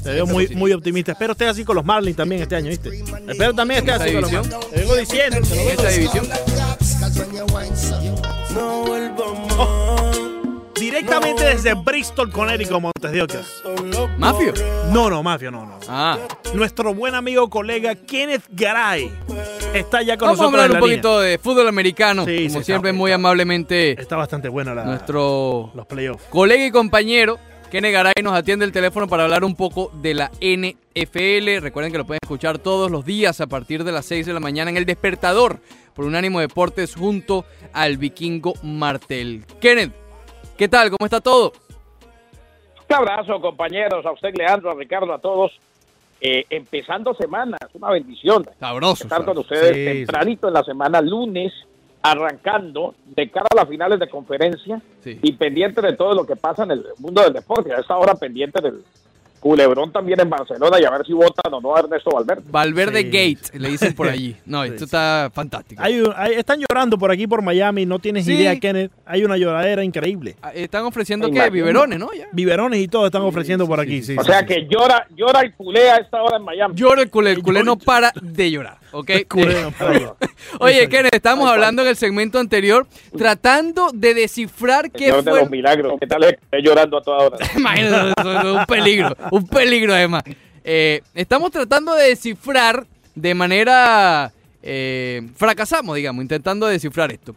Te veo muy, muy optimista. Espero estés así con los Marlins también este año, ¿viste? Espero también estés ¿En así con los división? Marlins. Te vengo diciendo. te lo esa división. Directamente desde Bristol, Connecticut, Montes de Oca. Mafio. No, no, Mafia, no, no. Ah. Nuestro buen amigo colega Kenneth Garay está ya con Vamos a nosotros hablar en un poquito de fútbol americano. Sí, como sí, siempre, está- muy está- amablemente. Está bastante buena la, nuestro los playoffs. colega y compañero Kene Garay nos atiende el teléfono para hablar un poco de la NFL. Recuerden que lo pueden escuchar todos los días a partir de las 6 de la mañana en el despertador por Unánimo Deportes junto al vikingo Martel. Kenneth, ¿qué tal? ¿Cómo está todo? Un abrazo, compañeros, a usted, Leandro, a Ricardo, a todos. Eh, empezando semana, es una bendición Sabroso. estar con ustedes Sí, tempranito en la semana, lunes, arrancando de cara a las finales de conferencia Sí. y pendiente de todo lo que pasa en el mundo del deporte. A esta hora pendiente del Culebrón también en Barcelona y a ver si votan o no a Ernesto Valverde. Valverde Sí. Gate, le dicen por allí. No, Sí, esto está fantástico. Hay un- hay- están llorando por aquí, por Miami. No tienes Sí. idea, Kenneth. Hay una lloradera increíble. Ah, Están ofreciendo que biberones, ¿no? Ya. Biberones y todo están ofreciendo por aquí. sí, O sí, sea sí. que llora, llora y culea a esta hora en Miami. Llora el culé, el culé no para de llorar, ¿ok? Culé no para de llorar. Oye. Kenneth, estábamos hablando en el segmento anterior, tratando de descifrar qué Señor de fue... los milagros, ¿qué tal es que esté llorando a toda hora? Imagínate, eso es un peligro, un peligro además. Eh, estamos tratando de descifrar de manera... eh, fracasamos, digamos, intentando descifrar esto.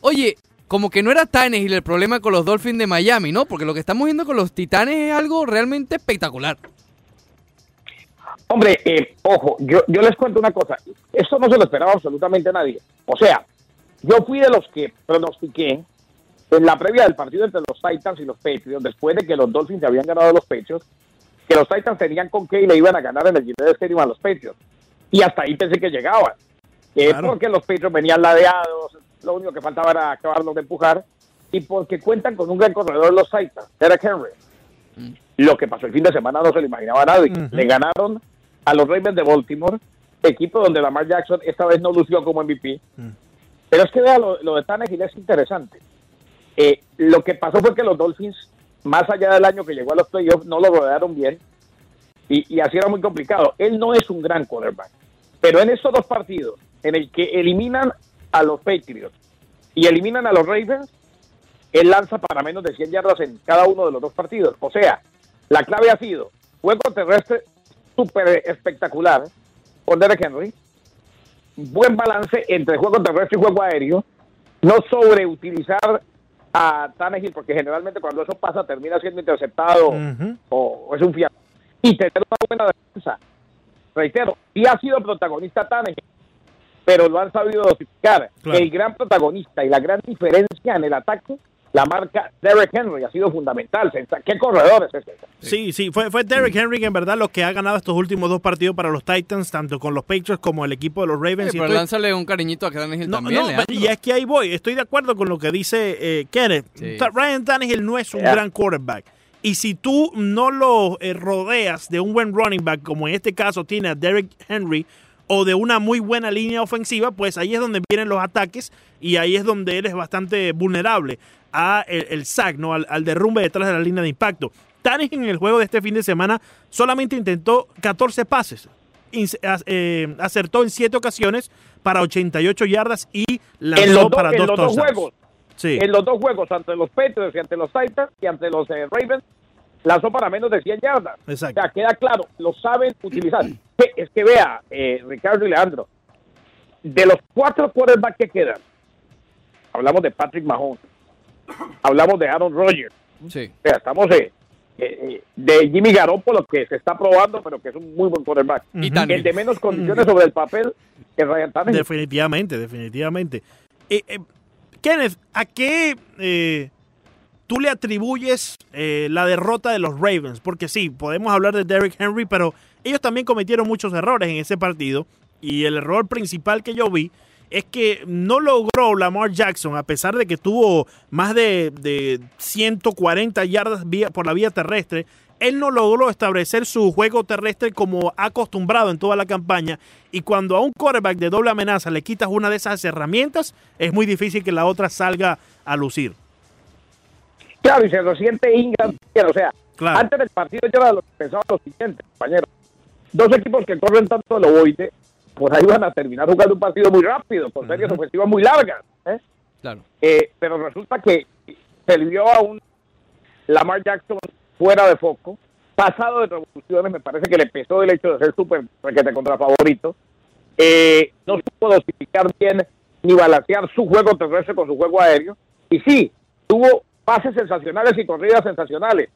Oye, como que no era Tannehill el problema con los Dolphins de Miami, ¿no? Porque lo que estamos viendo con los Titanes es algo realmente espectacular. Hombre, eh, ojo, yo, yo les cuento una cosa. Esto no se lo esperaba absolutamente nadie. O sea, yo fui de los que pronostiqué en la previa del partido entre los Titans y los Patriots, después de que los Dolphins habían ganado los Patriots, que los Titans tenían con qué y le iban a ganar en el Gillette Stadium a los Patriots. Y hasta ahí pensé que llegaban. Eh, Claro. Porque los Patriots venían ladeados, lo único que faltaba era acabarlos de empujar, y porque cuentan con un gran corredor los Titans, Derek Henry. Lo que pasó el fin de semana no se lo imaginaba nadie. Le ganaron a los Ravens de Baltimore, equipo donde Lamar Jackson esta vez no lució como MVP. Mm. Pero es que vea, lo, lo de Tannehill es interesante. Eh, lo que pasó fue que los Dolphins, más allá del año que llegó a los playoffs, no lo rodearon bien y, así era muy complicado. Él no es un gran quarterback, pero en estos dos partidos, en el que eliminan a los Patriots y eliminan a los Ravens, él lanza para menos de 100 yardas en cada uno de los dos partidos. O sea, la clave ha sido juego terrestre súper espectacular por Derek Henry, buen balance entre juego terrestre y juego aéreo, no sobreutilizar a Tannehill, porque generalmente cuando eso pasa termina siendo interceptado o, o es un fiasco. Y tener una buena defensa. Reitero, sí ha sido protagonista Tannehill, pero lo han sabido dosificar. Claro. El gran protagonista y la gran diferencia en el ataque, la marca Derek Henry ha sido fundamental. ¿Qué corredor es ese? Sí, sí, fue, fue Derrick Henry que en verdad lo que ha ganado estos últimos dos partidos para los Titans, tanto con los Patriots como el equipo de los Ravens. Sí, Y pero estoy- lánzale un cariñito a Tannehill No, también, no, y es que ahí voy. Estoy de acuerdo con lo que dice eh, Kenneth. Sí. Ryan Tannehill no es un Yeah. gran quarterback. Y si tú no lo eh, rodeas de un buen running back, como en este caso tiene a Derrick Henry, o de una muy buena línea ofensiva, pues ahí es donde vienen los ataques y ahí es donde él es bastante vulnerable a el, el sack, ¿no? Al, al derrumbe detrás de la línea de impacto. Tannehill en el juego de este fin de semana solamente intentó 14 pases. Eh, acertó en 7 ocasiones para 88 yardas y lanzó En los, do- para en dos los dos touchdowns. juegos, Sí. en los dos juegos, ante los Patriots y ante los Titans y ante los eh, Ravens, lanzó para menos de 100 yardas. Exacto. O sea, queda claro, lo saben utilizar. Es que vea, eh, Ricardo y Leandro, de los cuatro quarterbacks que quedan, hablamos de Patrick Mahomes, hablamos de Aaron Rodgers, Sí. o sea, estamos eh, eh, de Jimmy Garoppolo que se está probando, pero que es un muy buen quarterback. Y Ujú. Tannehill. El de menos condiciones sobre el papel que Ryan Tannehill. Definitivamente, definitivamente. Eh, eh, Kenneth, ¿a qué eh, tú le atribuyes eh, la derrota de los Ravens? Porque sí, podemos hablar de Derrick Henry, pero ellos también cometieron muchos errores en ese partido. Y el error principal que yo vi es que no logró Lamar Jackson, a pesar de que tuvo más de, de 140 yardas vía- por la vía terrestre, él no logró establecer su juego terrestre como ha acostumbrado en toda la campaña. Y cuando a un quarterback de doble amenaza le quitas una de esas herramientas, es muy difícil que la otra salga a lucir. Claro, y se lo siente Ingram. O sea, Claro. antes del partido yo era lo que pensaba lo siguiente, compañero. Dos equipos que corren tanto el ovoide, pues ahí van a terminar jugando un partido muy rápido, con series ofensivas muy largas. ¿eh? Claro. Eh, pero resulta que se le vio a un Lamar Jackson fuera de foco, pasado de revoluciones, me parece que le pesó el hecho de ser súper requete contra favorito. Eh, no supo dosificar bien ni balancear su juego terrestre con su juego aéreo. Y sí, tuvo pases sensacionales y corridas sensacionales,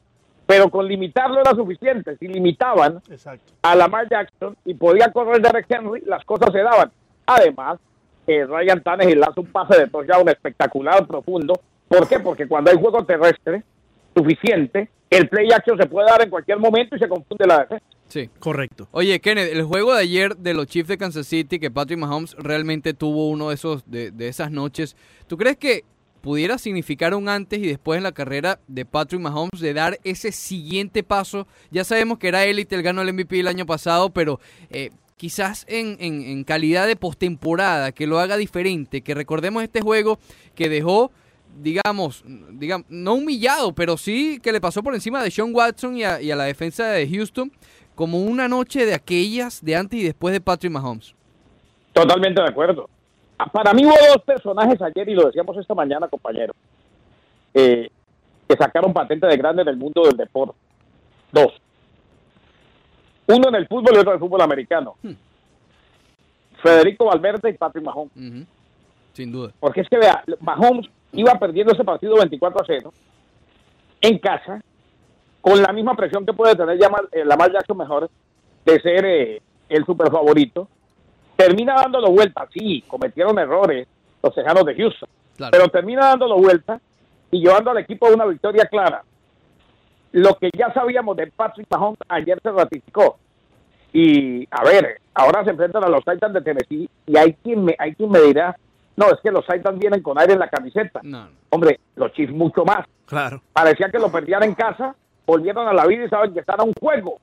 pero con limitarlo era suficiente. Si limitaban Exacto. a Lamar Jackson y podía correr Derek Henry, las cosas se daban. Además, eh, Ryan Tannehill lanza un pase de touchdown espectacular, profundo. ¿Por qué? Porque cuando hay juego terrestre suficiente, el play action se puede dar en cualquier momento y se confunde la defensa. Sí. Correcto. Oye, Kenneth, el juego de ayer de los Chiefs de Kansas City, que Patrick Mahomes realmente tuvo uno de esos de, de esas noches, ¿tú crees que pudiera significar un antes y después en la carrera de Patrick Mahomes de dar ese siguiente paso? Ya sabemos que era élite, él ganó el MVP el año pasado, pero eh, quizás en, calidad de postemporada, que lo haga diferente, que recordemos este juego que dejó digamos, digamos, no humillado, pero sí que le pasó por encima de Sean Watson y a, y a la defensa de Houston como una noche de aquellas de antes y después de Patrick Mahomes. Totalmente de acuerdo. Para mí hubo dos personajes ayer, y lo decíamos esta mañana, compañero, eh, que sacaron patente de grande en el mundo del deporte. Dos. Uno en el fútbol y otro en el fútbol americano. Hmm. Federico Valverde y Patrick Mahomes. Sin duda. Porque es que vea, Mahomes iba perdiendo ese partido 24 a 0 en casa, con la misma presión que puede tener Lamar, eh, Lamar Jackson mejor de ser eh, el super favorito. Termina dándolo vuelta, sí, cometieron errores los tejanos de Houston, Claro. pero termina dándolo vuelta y llevando al equipo a una victoria clara. Lo que ya sabíamos de Patrick Mahomes ayer se ratificó. Y a ver, ahora se enfrentan a los Titans de Tennessee y hay quien me, hay quien me dirá, no, es que los Titans vienen con aire en la camiseta. No. Hombre, los Chiefs mucho más. Claro. Parecía que lo perdían en casa, volvieron a la vida y saben que están a un juego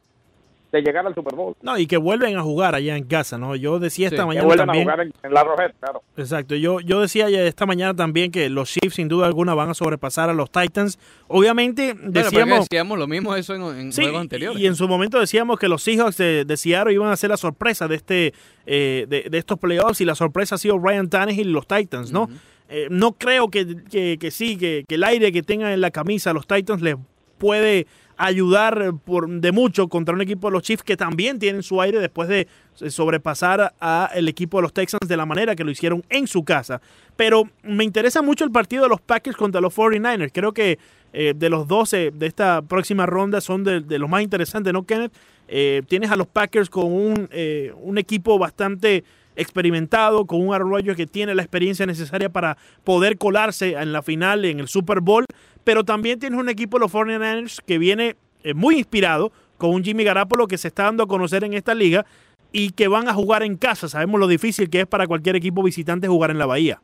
de llegar al Super Bowl. No, y que vuelven a jugar allá en casa, ¿no? Yo decía esta Sí, que Que mañana vuelven también. a jugar en, en la Rojet, claro. Exacto, yo, yo decía esta mañana también que los Chiefs sin duda alguna van a sobrepasar a los Titans. Obviamente que decíamos... decíamos lo mismo eso en, en Sí, juegos anteriores. y en su momento decíamos que los Seahawks de, de Seattle iban a ser la sorpresa de este eh, de, de estos playoffs y la sorpresa ha sido Ryan Tannehill y los Titans, ¿no? Eh, no creo que, que- que sí, que, que el aire que tengan en la camisa los Titans les puede ayudar por, de mucho contra un equipo de los Chiefs que también tienen su aire después de sobrepasar a el equipo de los Texans de la manera que lo hicieron en su casa. Pero me interesa mucho el partido de los Packers contra los 49ers. Creo que eh, de los 12 de esta próxima ronda son de, de los más interesantes, ¿no, Kenneth? Eh, tienes a los Packers con un, eh, un equipo bastante experimentado, con un Rodgers que tiene la experiencia necesaria para poder colarse en la final, en el Super Bowl, pero también tienes un equipo los 49ers que viene eh, muy inspirado, con un Jimmy Garapolo que se está dando a conocer en esta liga y que van a jugar en casa. Sabemos lo difícil que es para cualquier equipo visitante jugar en la Bahía.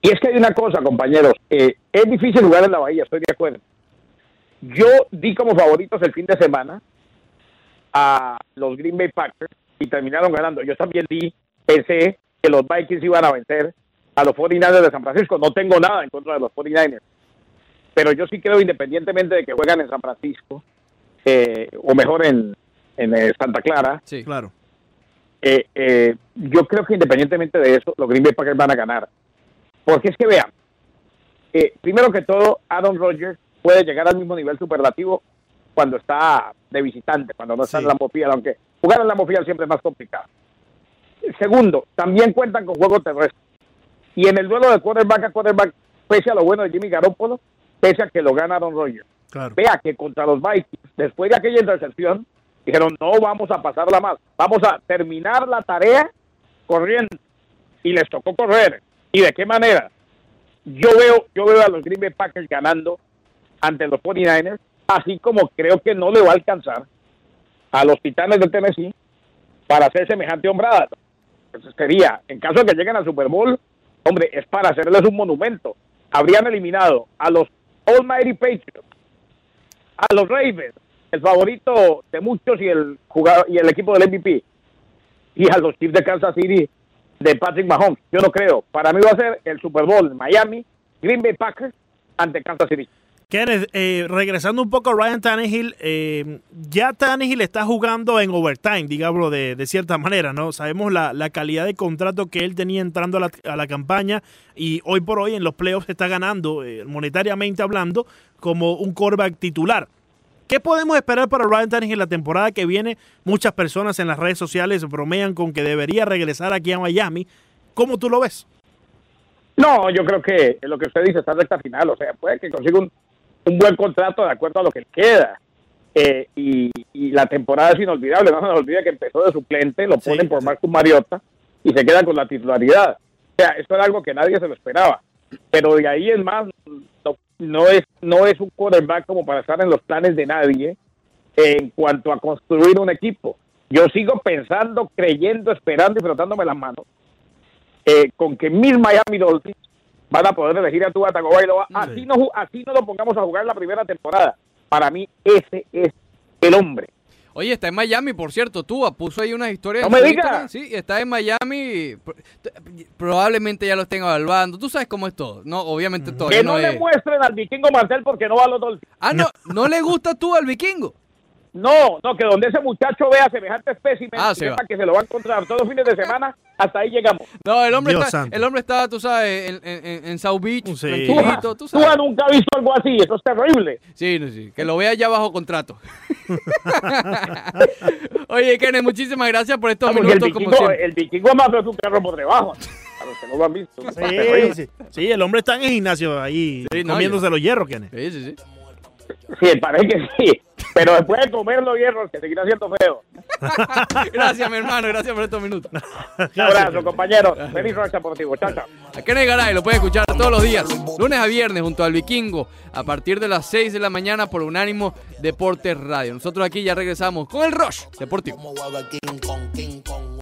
Y es que hay una cosa, compañeros, eh, es difícil jugar en la Bahía, estoy de acuerdo. Yo di como favoritos el fin de semana a los Green Bay Packers y terminaron ganando. Yo también di, pensé que los Vikings iban a vencer a los 49ers de San Francisco. No tengo nada en contra de los 49ers. Pero yo sí creo, independientemente de que juegan en San Francisco, eh, o mejor en, en eh, Santa Clara, Sí. Claro. eh, eh, yo creo que independientemente de eso, los Green Bay Packers van a ganar. Porque es que vean, eh, primero que todo, Aaron Rodgers puede llegar al mismo nivel superlativo cuando está de visitante, cuando no está Sí. en la aunque jugar en la Field siempre es más complicado. Segundo, también cuentan con juego terrestre. Y en el duelo de quarterback a quarterback, pese a lo bueno de Jimmy Garoppolo, pese a que lo ganaron Rogers. Claro. Vea que contra los Vikings, después de aquella intercepción, dijeron, no vamos a pasarla más, vamos a terminar la tarea corriendo. Y les tocó correr. ¿Y de qué manera? Yo veo, yo veo a los Green Bay Packers ganando ante los 49ers, así como creo que no le va a alcanzar a los Titanes de Tennessee para hacer semejante hombrada. Sería, en caso de que lleguen al Super Bowl, hombre, es para hacerles un monumento. Habrían eliminado a los Almighty Patriots, a los Ravens, el favorito de muchos y el jugador y el equipo del MVP, y a los Chiefs de Kansas City de Patrick Mahomes. Yo no creo. Para mí va a ser el Super Bowl Miami, Green Bay Packers ante Kansas City. Kenneth, eh, regresando un poco a Ryan Tannehill, eh, ya Tannehill está jugando en overtime, digámoslo de, cierta manera, ¿no? Sabemos la, calidad de contrato que él tenía entrando a la, a la, campaña y hoy por hoy en los playoffs está ganando, eh, monetariamente hablando, como un quarterback titular. ¿Qué podemos esperar para Ryan Tannehill la temporada que viene? Muchas personas en las redes sociales bromean con que debería regresar aquí a Miami. ¿Cómo tú lo ves? No, yo creo que lo que usted dice está recta final. O sea, puede que consiga un, un buen contrato de acuerdo a lo que queda. Eh, y, y, la temporada es inolvidable. No se nos olvide que empezó de suplente, lo ponen sí, por Marcus Mariota y se queda con la titularidad. O sea, esto era algo que nadie se lo esperaba. Pero de ahí en más, no, no es, no es un quarterback como para estar en los planes de nadie en cuanto a construir un equipo. Yo sigo pensando, creyendo, esperando y frotándome las manos eh, con que mis Miami Dolphins van a poder elegir a Tua Tagovailoa. Sí. Así, no, así no lo pongamos a jugar la primera temporada. Para mí ese es el hombre. Oye, está en Miami, por cierto, Tua puso ahí unas historias. No me digas. Sí, está en Miami. Probablemente ya lo estén evaluando. Tú sabes cómo es todo. No, obviamente todo. Que no, no le es... muestren al vikingo Martel porque no va a los Dolphins. Ah, no, no le gusta tú al vikingo. No, no, que donde ese muchacho vea semejante espécimen, ah, se sepa que se lo va a encontrar todos los fines de semana, hasta ahí llegamos. No, el hombre, está, el hombre está, tú sabes, en, en, en South Beach, sí. tranquilito, tú sabes. Tú nunca has visto algo así, eso es terrible. Sí, no, sí, que lo vea ya bajo contrato. Oye, Kenneth, muchísimas gracias por estos no, minutos. El vikingo, como el vikingo es más de un carro por debajo. A los que no lo han visto. Sí, sí, sí, el hombre está en el gimnasio ahí, sí, comiéndose no, los hierros, Kenneth. Sí, sí, sí. Sí, parece que sí. Pero después de comer los hierros, que seguirá siendo feo. gracias, mi hermano. Gracias por estos minutos. Un abrazo, compañeros. Feliz Rocha Deportivo. Chao, chao. A Kenneth Garay lo puede escuchar todos los días, lunes a viernes, junto al Vikingo, a partir de las 6 de la mañana por Unánimo Deportes Radio. Nosotros aquí ya regresamos con el Rush Deportivo.